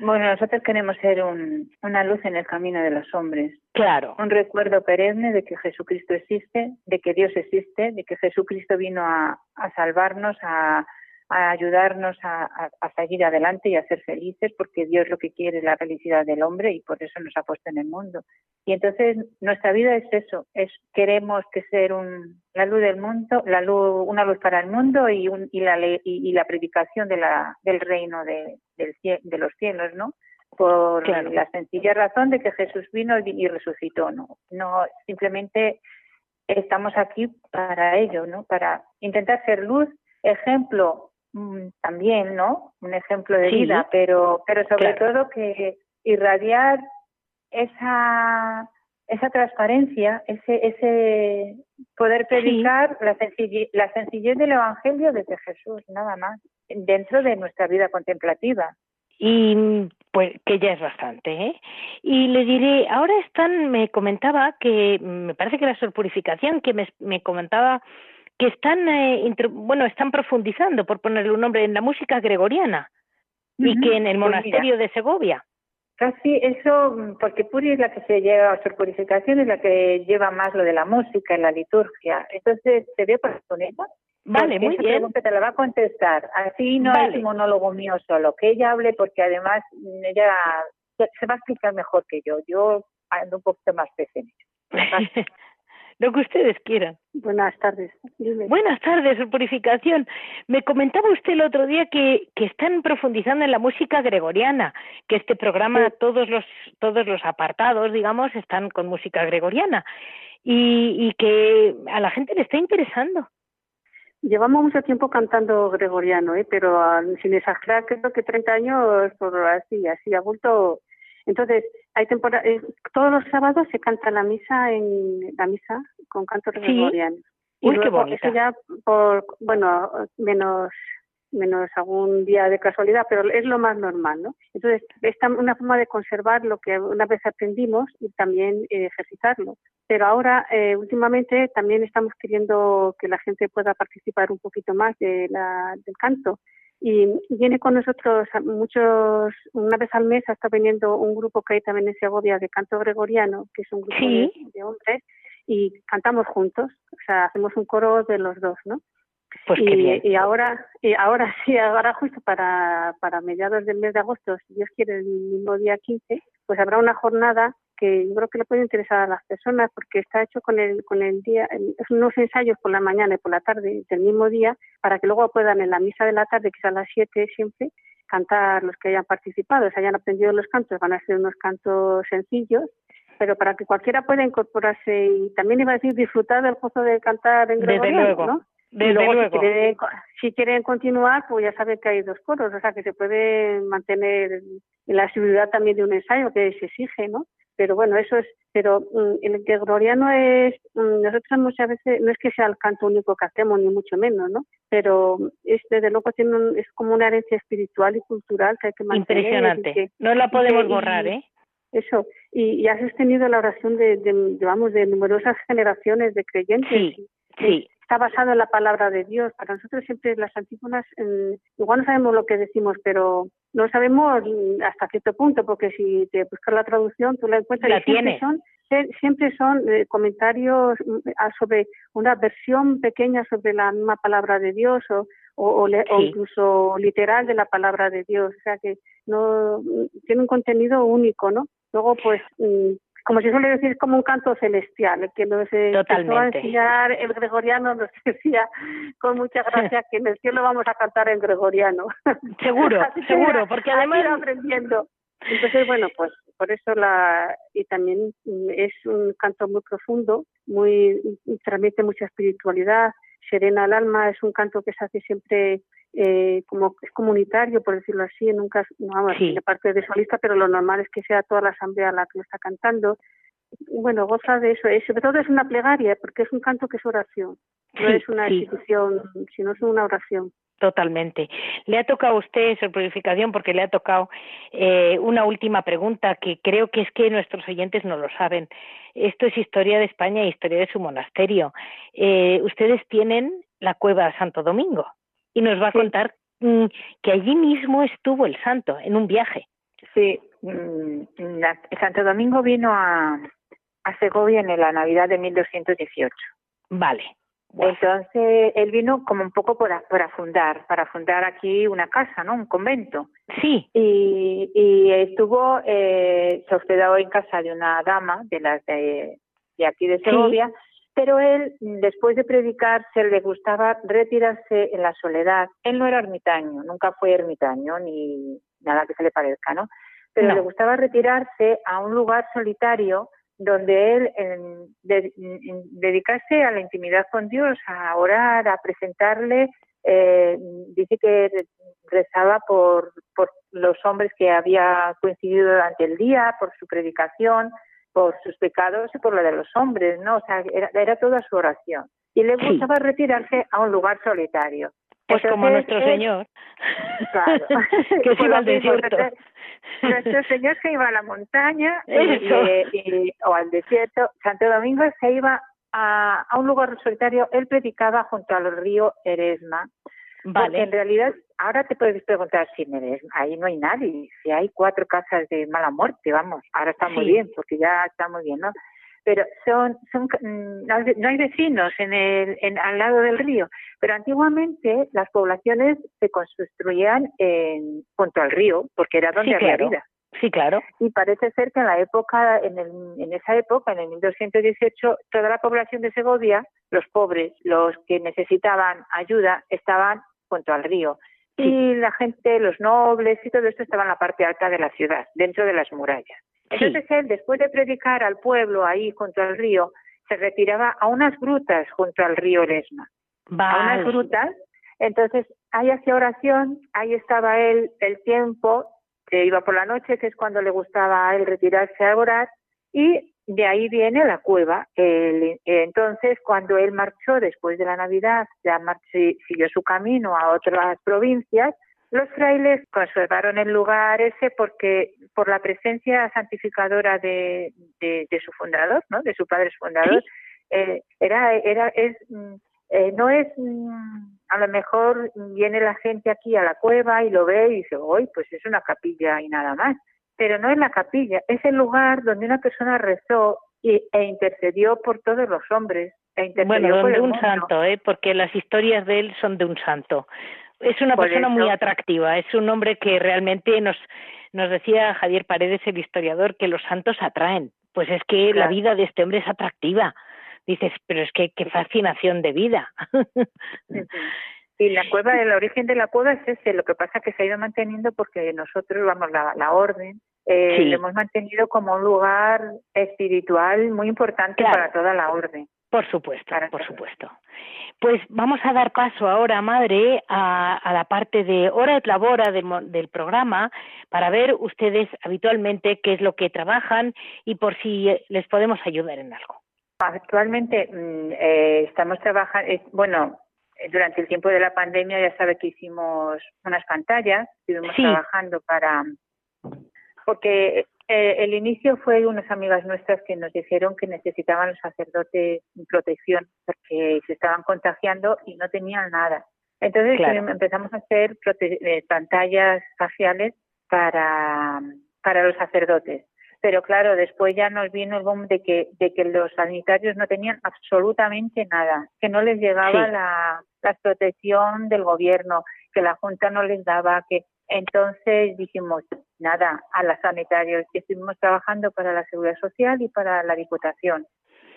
Speaker 4: bueno, nosotros queremos ser un, una luz en el camino de los hombres.
Speaker 2: Claro.
Speaker 4: Un recuerdo perenne de que Jesucristo existe, de que Dios existe, de que Jesucristo vino a, a salvarnos, a, a ayudarnos a, seguir adelante y a ser felices, porque Dios lo que quiere es la felicidad del hombre y por eso nos ha puesto en el mundo. Y entonces nuestra vida es eso, es queremos que ser un, la luz del mundo, la luz, una luz para el mundo y, un, y, la, y, la predicación de la, del reino de, del, de los cielos, ¿no? Por la sencilla razón de que Jesús vino y, resucitó, ¿no? No simplemente estamos aquí para ello, ¿no? Para intentar ser luz, ejemplo también, ¿no? Un ejemplo de vida, pero, pero sobre todo que irradiar esa esa transparencia, ese ese poder predicar la sencillez, la sencillez del evangelio desde Jesús, nada más, dentro de nuestra vida contemplativa.
Speaker 2: Y pues que ya es bastante, ¿eh? Y le diré, ahora están, me comentaba que, me parece que la sorpurificación que me, me comentaba que están, eh, bueno, están profundizando, por ponerle un nombre, en la música gregoriana y que en el pues monasterio de Segovia.
Speaker 4: Casi eso, porque Puri es la que se lleva, su purificación es la que lleva más lo de la música y la liturgia. Entonces, ¿te veo ella?
Speaker 2: Vale, muy bien.
Speaker 4: Pregunta te la va a contestar. Así no es un monólogo mío solo, que ella hable porque además ella se va a explicar mejor que yo. Yo ando un poquito más pesimista.
Speaker 2: lo que ustedes quieran.
Speaker 4: Buenas tardes.
Speaker 2: Buenas tardes, Purificación. Me comentaba usted el otro día que, que están profundizando en la música gregoriana, que este programa, todos los todos los apartados, digamos, están con música gregoriana y, y que a la gente le está interesando.
Speaker 5: Llevamos mucho tiempo cantando gregoriano, ¿eh? pero ah, sin exagerar, creo que 30 años por así, así, ha vuelto entonces, hay temporada, eh, todos los sábados se canta la misa en la misa con canto gregoriano.
Speaker 2: Y luego, eso
Speaker 5: ya por, bueno, menos menos algún día de casualidad, pero es lo más normal, ¿no? Entonces, es una forma de conservar lo que una vez aprendimos y también eh, ejercitarlo. Pero ahora, eh, últimamente, también estamos queriendo que la gente pueda participar un poquito más de la, del canto y viene con nosotros muchos, una vez al mes está viniendo un grupo que hay también en Segovia de canto gregoriano, que es un grupo de, hombres, y cantamos juntos, o sea, hacemos un coro de los dos, ¿no?
Speaker 2: Pues
Speaker 5: y, y ahora, y ahora sí, ahora justo para, para mediados del mes de agosto, si Dios quiere, el mismo día 15, pues habrá una jornada que yo creo que le puede interesar a las personas porque está hecho con el con el día es unos ensayos por la mañana y por la tarde del mismo día para que luego puedan en la misa de la tarde que es a las 7 siempre cantar los que hayan participado, se hayan aprendido los cantos, van a ser unos cantos sencillos pero para que cualquiera pueda incorporarse y también iba a decir disfrutar del gozo de cantar en gregoriano,
Speaker 2: luego.
Speaker 5: ¿no?
Speaker 2: Desde
Speaker 5: luego,
Speaker 2: luego.
Speaker 5: Si, quieren, si quieren continuar, pues ya saben que hay dos coros, o sea que se puede mantener en la asiduidad también de un ensayo que se exige, ¿no? Pero bueno, eso es, pero mm, el gregoriano es, mm, nosotros muchas veces, no es que sea el canto único que hacemos, ni mucho menos, ¿no? Pero es, desde luego tiene un- es como una herencia espiritual y cultural que hay que mantener.
Speaker 2: Impresionante.
Speaker 5: que-
Speaker 2: No la podemos
Speaker 5: que-
Speaker 2: borrar, ¿eh?
Speaker 5: Eso, y, y ha sostenido la oración de, de, de, vamos, de numerosas generaciones de creyentes.
Speaker 2: Sí, sí.
Speaker 5: Está basado en la palabra de Dios. Para nosotros siempre las antífonas, igual no sabemos lo que decimos, pero no sabemos hasta cierto punto, porque si te buscas la traducción, tú la encuentras
Speaker 2: La
Speaker 5: y siempre
Speaker 2: tienes.
Speaker 5: son, sie- siempre son eh, comentarios mm, sobre una versión pequeña sobre la misma palabra de Dios o, o, o le- o incluso literal de la palabra de Dios. O sea que no mm, tiene un contenido único, ¿no? Luego, pues, mm, como se suele decir, como un canto celestial, el que nos eh, empezó a enseñar el gregoriano nos decía con mucha gracia que en el cielo vamos a cantar en gregoriano.
Speaker 2: Seguro, seguro, porque además-
Speaker 5: aprendiendo. Entonces, bueno, pues por eso la y también mm, es un canto muy profundo, muy transmite mucha espiritualidad, serena al alma, es un canto que se hace siempre eh, como es comunitario, por decirlo así, nunca no, vamos,
Speaker 2: Sí.
Speaker 5: tiene parte de solista, pero lo normal es que sea toda la asamblea la que lo está cantando. Bueno, goza de eso, es, sobre todo es una plegaria, porque es un canto que es oración, no
Speaker 2: Sí,
Speaker 5: es una
Speaker 2: sí.
Speaker 5: institución, sino es una oración.
Speaker 2: Totalmente. Le ha tocado a usted, Sor Purificación, porque le ha tocado eh, una última pregunta que creo que es que nuestros oyentes no lo saben. Esto es historia de España e historia de su monasterio. Eh, ustedes tienen la cueva de Santo Domingo y nos va a contar mm, que allí mismo estuvo el santo en un viaje.
Speaker 4: Sí, mm, Santo Domingo vino a, a Segovia en la Navidad de 1218.
Speaker 2: Vale.
Speaker 4: Entonces, él vino como un poco para, para fundar, para fundar aquí una casa, ¿no? Un convento.
Speaker 2: sí,
Speaker 4: Y, y estuvo, eh, se hospedó en casa de una dama de las de, de aquí de Segovia, pero él, después de predicar, se le gustaba retirarse en la soledad. Él no era ermitaño, nunca fue ermitaño, ni nada que se le parezca, ¿no? Pero
Speaker 2: No.
Speaker 4: le gustaba retirarse a un lugar solitario donde él en- de- en- dedicarse a la intimidad con Dios, a orar, a presentarle. eh, dice que re- rezaba por, por los hombres que había coincidido durante el día, por su predicación, por sus pecados y por lo de los hombres, ¿no? O sea, era, era toda su oración. Y le
Speaker 2: Sí.
Speaker 4: gustaba retirarse a un lugar solitario.
Speaker 2: pues como nuestro Señor,
Speaker 4: Claro.
Speaker 2: que se iba al desierto.
Speaker 4: nuestro- Señor se iba a la montaña y-
Speaker 2: Eso.
Speaker 4: y- y- o al desierto. Santo Domingo se iba a, a un lugar solitario. Él predicaba junto al río Eresma. Porque en
Speaker 2: Vale.
Speaker 4: realidad, ahora te puedes preguntar si en Eresma, ahí no hay nadie. Si hay cuatro casas de mala muerte, vamos. Ahora está muy
Speaker 2: Sí.
Speaker 4: bien, porque ya está muy bien, ¿no? Pero son, son mm, no hay- no hay vecinos en el, en, al lado del río. Pero antiguamente las poblaciones se construían en, junto al río, porque era donde
Speaker 2: Sí,
Speaker 4: había
Speaker 2: claro.
Speaker 4: vida.
Speaker 2: Sí, claro.
Speaker 4: Y parece ser que en la época, en, el, en esa época, en el 1218, toda la población de Segovia, los pobres, los que necesitaban ayuda, estaban junto al río.
Speaker 2: Sí.
Speaker 4: Y la gente, los nobles y todo esto estaba en la parte alta de la ciudad, dentro de las murallas.
Speaker 2: Sí.
Speaker 4: Entonces él, después de predicar al pueblo ahí junto al río, se retiraba a unas grutas junto al río Eresma a unas grutas. Entonces, ahí hacía oración, ahí estaba él el tiempo, que iba por la noche, que es cuando le gustaba a él retirarse a orar, y de ahí viene la cueva. Entonces, cuando él marchó después de la Navidad, ya marchó- siguió su camino a otras provincias, los frailes conservaron el lugar ese porque por la presencia santificadora de, de, de su fundador, ¿no? de su padre fundador, eh, era, era, es, mm, eh, no es, mm, a lo mejor viene la gente aquí a la cueva y lo ve y dice, hoy pues es una capilla y nada más. Pero no es la capilla, es el lugar donde una persona rezó y, e intercedió por todos los hombres. E
Speaker 2: Bueno,
Speaker 4: por
Speaker 2: de
Speaker 4: el
Speaker 2: un
Speaker 4: mundo.
Speaker 2: santo, ¿eh? porque las historias de él son de un santo. Es una
Speaker 4: Por
Speaker 2: persona muy atractiva, es un hombre que realmente nos, nos decía Javier Paredes, el historiador, que los santos atraen. Pues es que la vida de este hombre es atractiva. Dices, pero es que qué fascinación de vida.
Speaker 4: Y la cueva, el origen de la cueva es ese, lo que pasa que se ha ido manteniendo porque nosotros, vamos, la, la orden eh, lo hemos mantenido como un lugar espiritual muy importante para toda la orden.
Speaker 2: Por supuesto, por supuesto. Pues vamos a dar paso ahora, madre, a, la parte de hora de labora del, del, programa para ver ustedes habitualmente qué es lo que trabajan y por si les podemos ayudar en algo.
Speaker 4: Actualmente mm, eh, estamos trabajando, bueno, durante el tiempo de la pandemia ya sabe que hicimos unas pantallas, estuvimos trabajando para, porque eh, el inicio fue de unas amigas nuestras que nos dijeron que necesitaban los sacerdotes protección porque se estaban contagiando y no tenían nada. Entonces empezamos a hacer eh, pantallas faciales para, para los sacerdotes. Pero claro, después ya nos vino el boom de que, de que los sanitarios no tenían absolutamente nada, que no les llegaba la, la protección del gobierno, que la Junta no les daba, que entonces dijimos, nada, a los sanitarios, que estuvimos trabajando para la Seguridad Social y para la Diputación.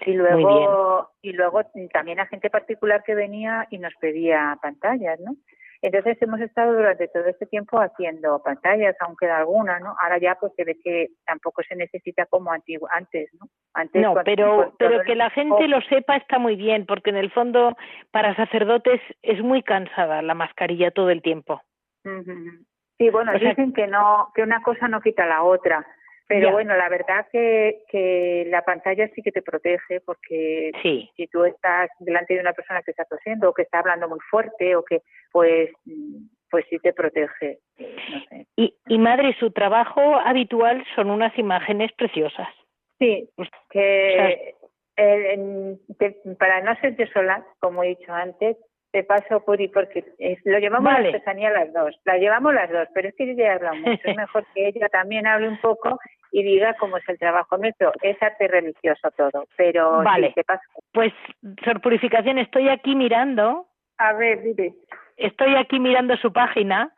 Speaker 4: Y luego, y luego también a gente particular que venía y nos pedía pantallas, ¿no? Entonces hemos estado durante todo este tiempo haciendo pantallas, aunque de alguna, ¿no? Ahora ya pues se ve que tampoco se necesita como antiguo, antes, ¿no? Antes,
Speaker 2: no, pero, pero que la gente lo sepa está muy bien, porque en el fondo para sacerdotes es muy cansada la mascarilla todo el tiempo.
Speaker 4: Sí, bueno, dicen que no, que una cosa no quita la otra. Pero bueno, la verdad que, que la pantalla sí que te protege porque si tú estás delante de una persona que está tosiendo o que está hablando muy fuerte o que pues pues sí te protege.
Speaker 2: Y, y madre, su trabajo habitual son unas imágenes preciosas.
Speaker 4: Sí, pues, que eh, para no ser sola, como he dicho antes, te paso Puri porque lo llevamos a la artesanía las dos, la llevamos las dos, pero es que ella habla mucho, es mejor que ella también hable un poco y diga cómo es el trabajo nuestro, es arte religioso todo, pero
Speaker 2: vale. te paso. Pues, Sor Purificación, estoy aquí mirando.
Speaker 4: A ver, dime.
Speaker 2: Estoy aquí mirando su página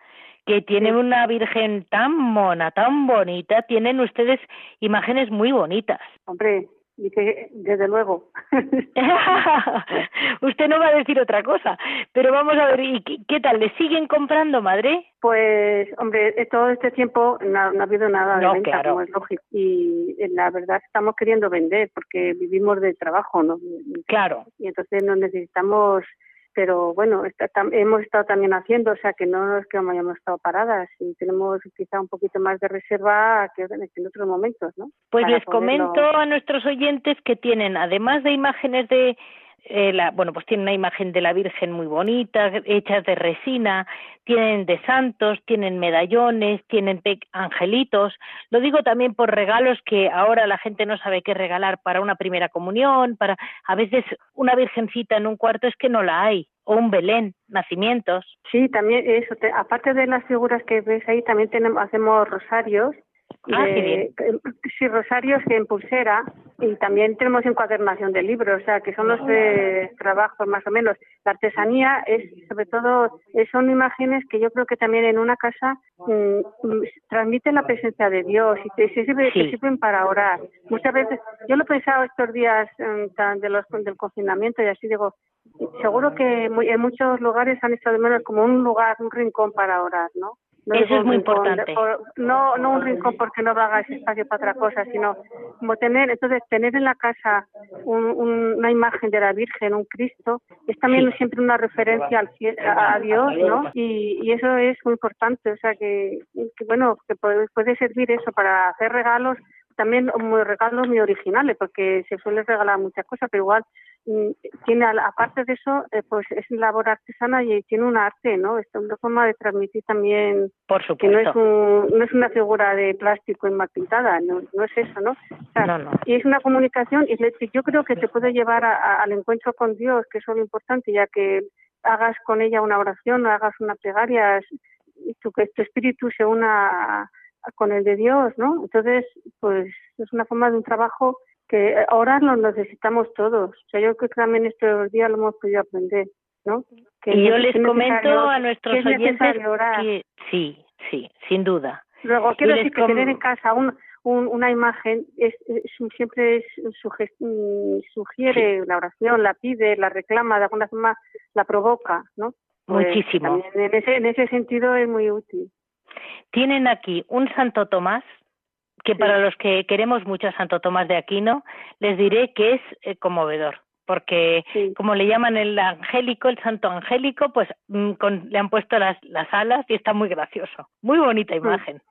Speaker 2: que tiene una virgen tan mona, tan bonita, tienen ustedes imágenes muy bonitas.
Speaker 5: Hombre, Dice, desde luego.
Speaker 2: Usted no va a decir otra cosa, pero vamos a ver, ¿y qué, tal? ¿Le siguen comprando, madre?
Speaker 5: Pues, hombre, todo este tiempo no, ha habido nada de venta, como es lógico. Y eh, la verdad estamos queriendo vender porque vivimos de trabajo, ¿no?
Speaker 2: Claro.
Speaker 5: Y entonces nos necesitamos pero bueno, está, hemos estado también haciendo, o sea que no es que hayamos estado paradas y tenemos quizá un poquito más de reserva que, en otros momentos, ¿no?
Speaker 2: Pues les comento a nuestros oyentes que tienen, además de imágenes de eh, la, bueno, pues tienen una imagen de la Virgen muy bonita, hechas de resina, tienen de santos, tienen medallones, tienen angelitos. Lo digo también por regalos que ahora la gente no sabe qué regalar para una primera comunión, para a veces una virgencita en un cuarto es que no la hay, o un Belén, nacimientos.
Speaker 5: Sí, también eso, aparte de las figuras que ves ahí, también tenemos, hacemos rosarios
Speaker 2: Ah,
Speaker 5: sí, Rosarios en pulsera y también tenemos encuadernación de libros, o sea, que son los de trabajos más o menos. La artesanía es, sobre todo, son imágenes que yo creo que también en una casa mm, mm, transmiten la presencia de Dios y te sirven, para orar. Muchas veces, yo lo he pensado estos días mm, de los, del confinamiento y así digo, seguro que en muchos lugares han estado de menos como un lugar, un rincón para orar, ¿no?
Speaker 2: Eso es muy importante.
Speaker 5: no, no un rincón porque no hagas espacio para otra cosa, sino como tener, entonces tener en la casa una imagen de la Virgen, un Cristo, es también siempre una referencia al, a, Dios, ¿no? Y, y, eso es muy importante, o sea que, que bueno, que puede, puede servir eso para hacer regalos también muy regalos muy originales, porque se suele regalar muchas cosas, pero igual mm, tiene, aparte de eso, eh, pues es labor artesana y tiene un arte, ¿no? Es una forma de transmitir también
Speaker 2: Por
Speaker 5: que no es, no es una figura de plástico inmaculada, no, no es eso, ¿no? Y es una comunicación y yo creo que te puede llevar al encuentro con Dios, que es lo importante, ya que hagas con ella una oración, hagas una plegaria, y tu, que tu espíritu se una con el de Dios, ¿no? Entonces, pues es una forma de un trabajo que ahora lo necesitamos todos. O sea, yo creo que también estos días lo hemos podido aprender, ¿no?
Speaker 2: Que y yo les comento a nuestros oyentes que sí, sí, sin duda.
Speaker 5: Luego quiero decir que tener en casa un, una imagen es, siempre es, mm, sugiere la oración, la pide, la reclama, de alguna forma la provoca, ¿no?
Speaker 2: Pues Muchísimo.
Speaker 5: En ese, en ese sentido es muy útil.
Speaker 2: Tienen aquí un Santo Tomás que para los que queremos mucho a Santo Tomás de Aquino, les diré que es eh, conmovedor, porque como le llaman el angélico, el santo angélico, pues mm, le han puesto las, las alas y está muy gracioso, muy bonita imagen.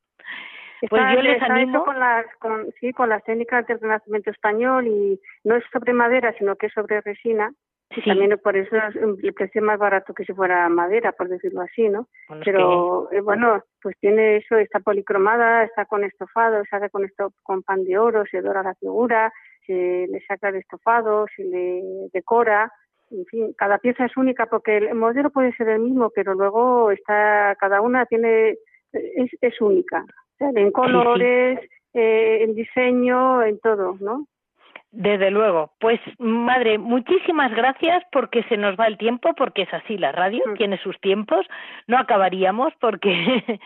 Speaker 5: Pues yo les animo. con las, con, sí, con las técnicas del Renacimiento español y no es sobre madera, sino que es sobre resina. Sí. También por eso es el precio más barato que si fuera madera, por decirlo así, ¿no? Pero eh, bueno, pues tiene eso, está policromada, está con estofado, se hace con esto, con pan de oro, se dora la figura, se le saca el estofado, se le decora, en fin, cada pieza es única porque el modelo puede ser el mismo, pero luego está, cada una tiene, es, es única en colores, eh, en diseño, en todo, ¿no?
Speaker 2: Desde luego. Pues, madre, muchísimas gracias porque se nos va el tiempo, porque es así la radio, mm. tiene sus tiempos. No acabaríamos porque,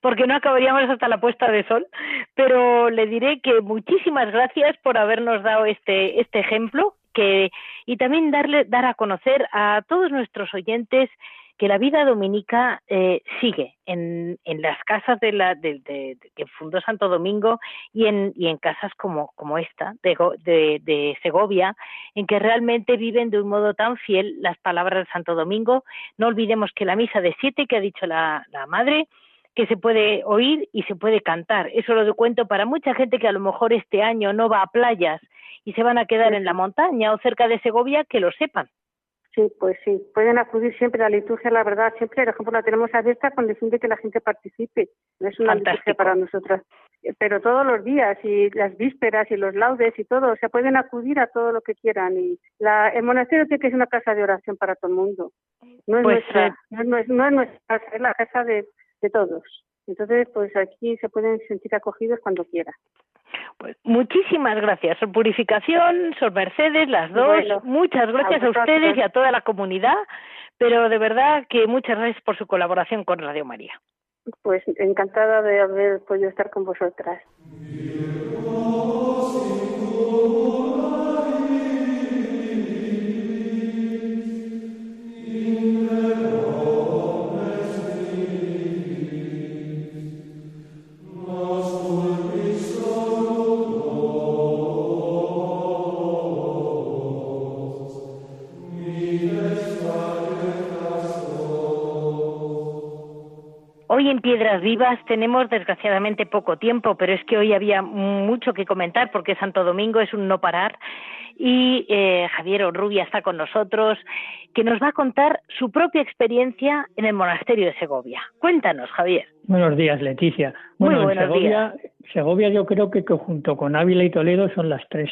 Speaker 2: porque no acabaríamos hasta la puesta de sol. Pero le diré que muchísimas gracias por habernos dado este, este ejemplo que, y también darle, dar a conocer a todos nuestros oyentes que la vida dominica eh, sigue en, en, las casas de la de, de, que fundó Santo Domingo y en, y en casas como, como esta de, de, Segovia, en que realmente viven de un modo tan fiel las palabras de Santo Domingo. No olvidemos que la misa de siete que ha dicho la, la madre que se puede oír y se puede cantar. Eso lo cuento para mucha gente que a lo mejor este año no va a playas y se van a quedar en la montaña o cerca de Segovia, que lo sepan.
Speaker 5: Sí, pues sí, pueden acudir siempre a la liturgia, la verdad, siempre, por ejemplo, la tenemos abierta con el fin de que la gente participe. No es una liturgia para nosotros, pero todos los días y las vísperas y los laudes y todo, o sea, pueden acudir a todo lo que quieran. Y la, el monasterio tiene que ser una casa de oración para todo el mundo. No es, pues, nuestra, eh, no, es, no es nuestra casa, es la casa de, de todos. Entonces, pues aquí se pueden sentir acogidos cuando quieran.
Speaker 2: Pues muchísimas gracias, Sor Purificación, Sor Mercedes, las dos. muchas gracias a, ustedes y a toda la comunidad, pero de verdad que muchas gracias por su colaboración con Radio María.
Speaker 5: Pues encantada de haber podido estar con vosotras.
Speaker 2: Hoy en Piedras Vivas tenemos desgraciadamente poco tiempo, pero es que hoy había mucho que comentar porque Santo Domingo es un no parar y eh, Javier Orrubia está con nosotros que nos va a contar su propia experiencia en el monasterio de Segovia. Cuéntanos, Javier.
Speaker 6: Buenos días, Leticia. Bueno, Muy buenos Segovia, días. Segovia yo creo que junto con Ávila y Toledo son las tres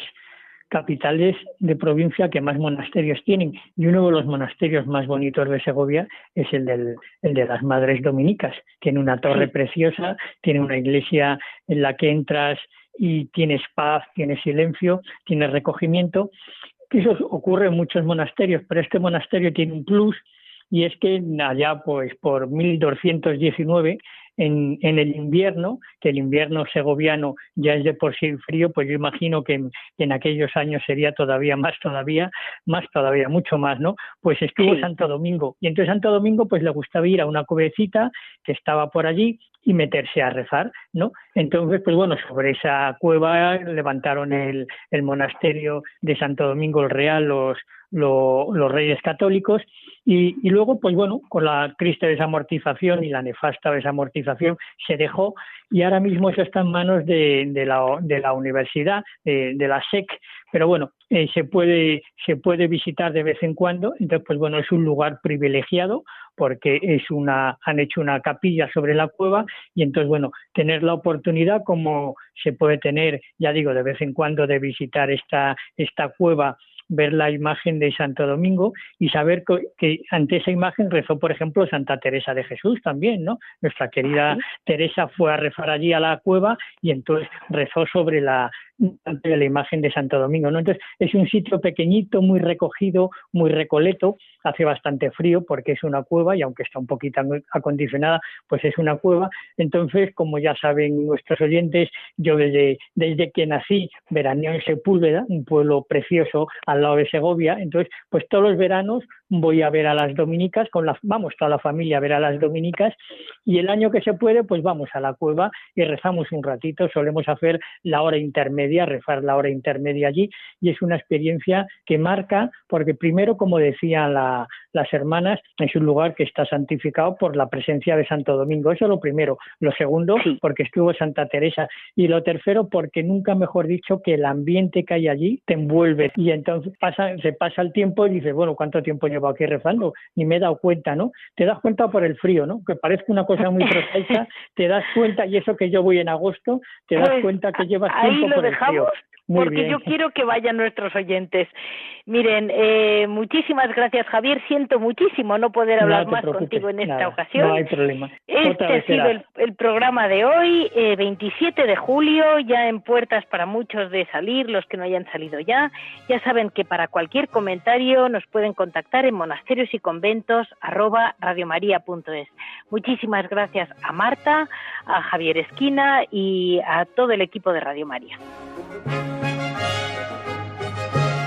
Speaker 6: capitales de provincia que más monasterios tienen. Y uno de los monasterios más bonitos de Segovia es el, del, el de las Madres Dominicas. Tiene una torre preciosa, tiene una iglesia en la que entras y tienes paz, tienes silencio, tienes recogimiento. Eso ocurre en muchos monasterios, pero este monasterio tiene un plus y es que allá pues por 1219 en, en, el invierno, que el invierno segoviano ya es de por sí frío, pues yo imagino que en, aquellos años sería todavía más, todavía, más, todavía, mucho más, ¿no? Pues estuvo Santo Domingo. Y entonces Santo Domingo, pues le gustaba ir a una cubecita que estaba por allí y meterse a rezar, ¿no? Entonces, pues bueno, sobre esa cueva levantaron el, el monasterio de Santo Domingo el Real, los, los reyes católicos, y, y, luego, pues bueno, con la triste desamortización y la nefasta desamortización se dejó y ahora mismo eso está en manos de, de, la, de la universidad, de, de, la SEC, pero bueno, eh, se, puede, se puede visitar de vez en cuando, entonces pues bueno, es un lugar privilegiado porque es una, han hecho una capilla sobre la cueva y entonces bueno, tener la oportunidad como se puede tener, ya digo, de vez en cuando de visitar esta, esta cueva ver la imagen de Santo Domingo y saber que, ante esa imagen rezó, por ejemplo, Santa Teresa de Jesús también, ¿no? Nuestra querida Teresa fue a rezar allí a la cueva y entonces rezó sobre la, de la imagen de Santo Domingo. ¿no? Entonces, es un sitio pequeñito, muy recogido, muy recoleto, hace bastante frío porque es una cueva y aunque está un poquito acondicionada, pues es una cueva. Entonces, como ya saben nuestros oyentes, yo desde, desde que nací veraneo en Sepúlveda, un pueblo precioso al al lado de Segovia. Entonces, pues todos los veranos voy a ver a las dominicas, con la, vamos toda la familia a ver a las dominicas y el año que se puede, pues vamos a la cueva y rezamos un ratito. Solemos hacer la hora intermedia, rezar la hora intermedia allí y es una experiencia que marca, porque primero, como decían las hermanas, es un lugar que está santificado por la presencia de Santo Domingo. Eso es lo primero. Lo segundo, porque estuvo Santa Teresa. Y lo tercero, porque nunca mejor dicho que el ambiente que hay allí te envuelve. Y entonces pasa, se pasa el tiempo y dices, bueno, ¿cuánto tiempo llevo aquí rezando? Ni me he dado cuenta, ¿no? Te das cuenta por el frío, ¿no? Que parezca una cosa muy prosaica, te das cuenta, y eso que yo voy en agosto, te das pues, cuenta que llevas tiempo por el frío
Speaker 2: porque yo quiero que vayan nuestros oyentes. Miren, eh, muchísimas gracias Javier, siento muchísimo no poder hablar más contigo en esta ocasión.
Speaker 6: No hay problema.
Speaker 2: Este ha sido el, programa de hoy, eh, 27 de julio, ya en puertas para muchos de salir, los que no hayan salido ya. Ya saben que para cualquier comentario nos pueden contactar en monasterios y conventos arroba radiomaria.es. Muchísimas gracias a Marta, a Javier Esquina y a todo el equipo de Radio María.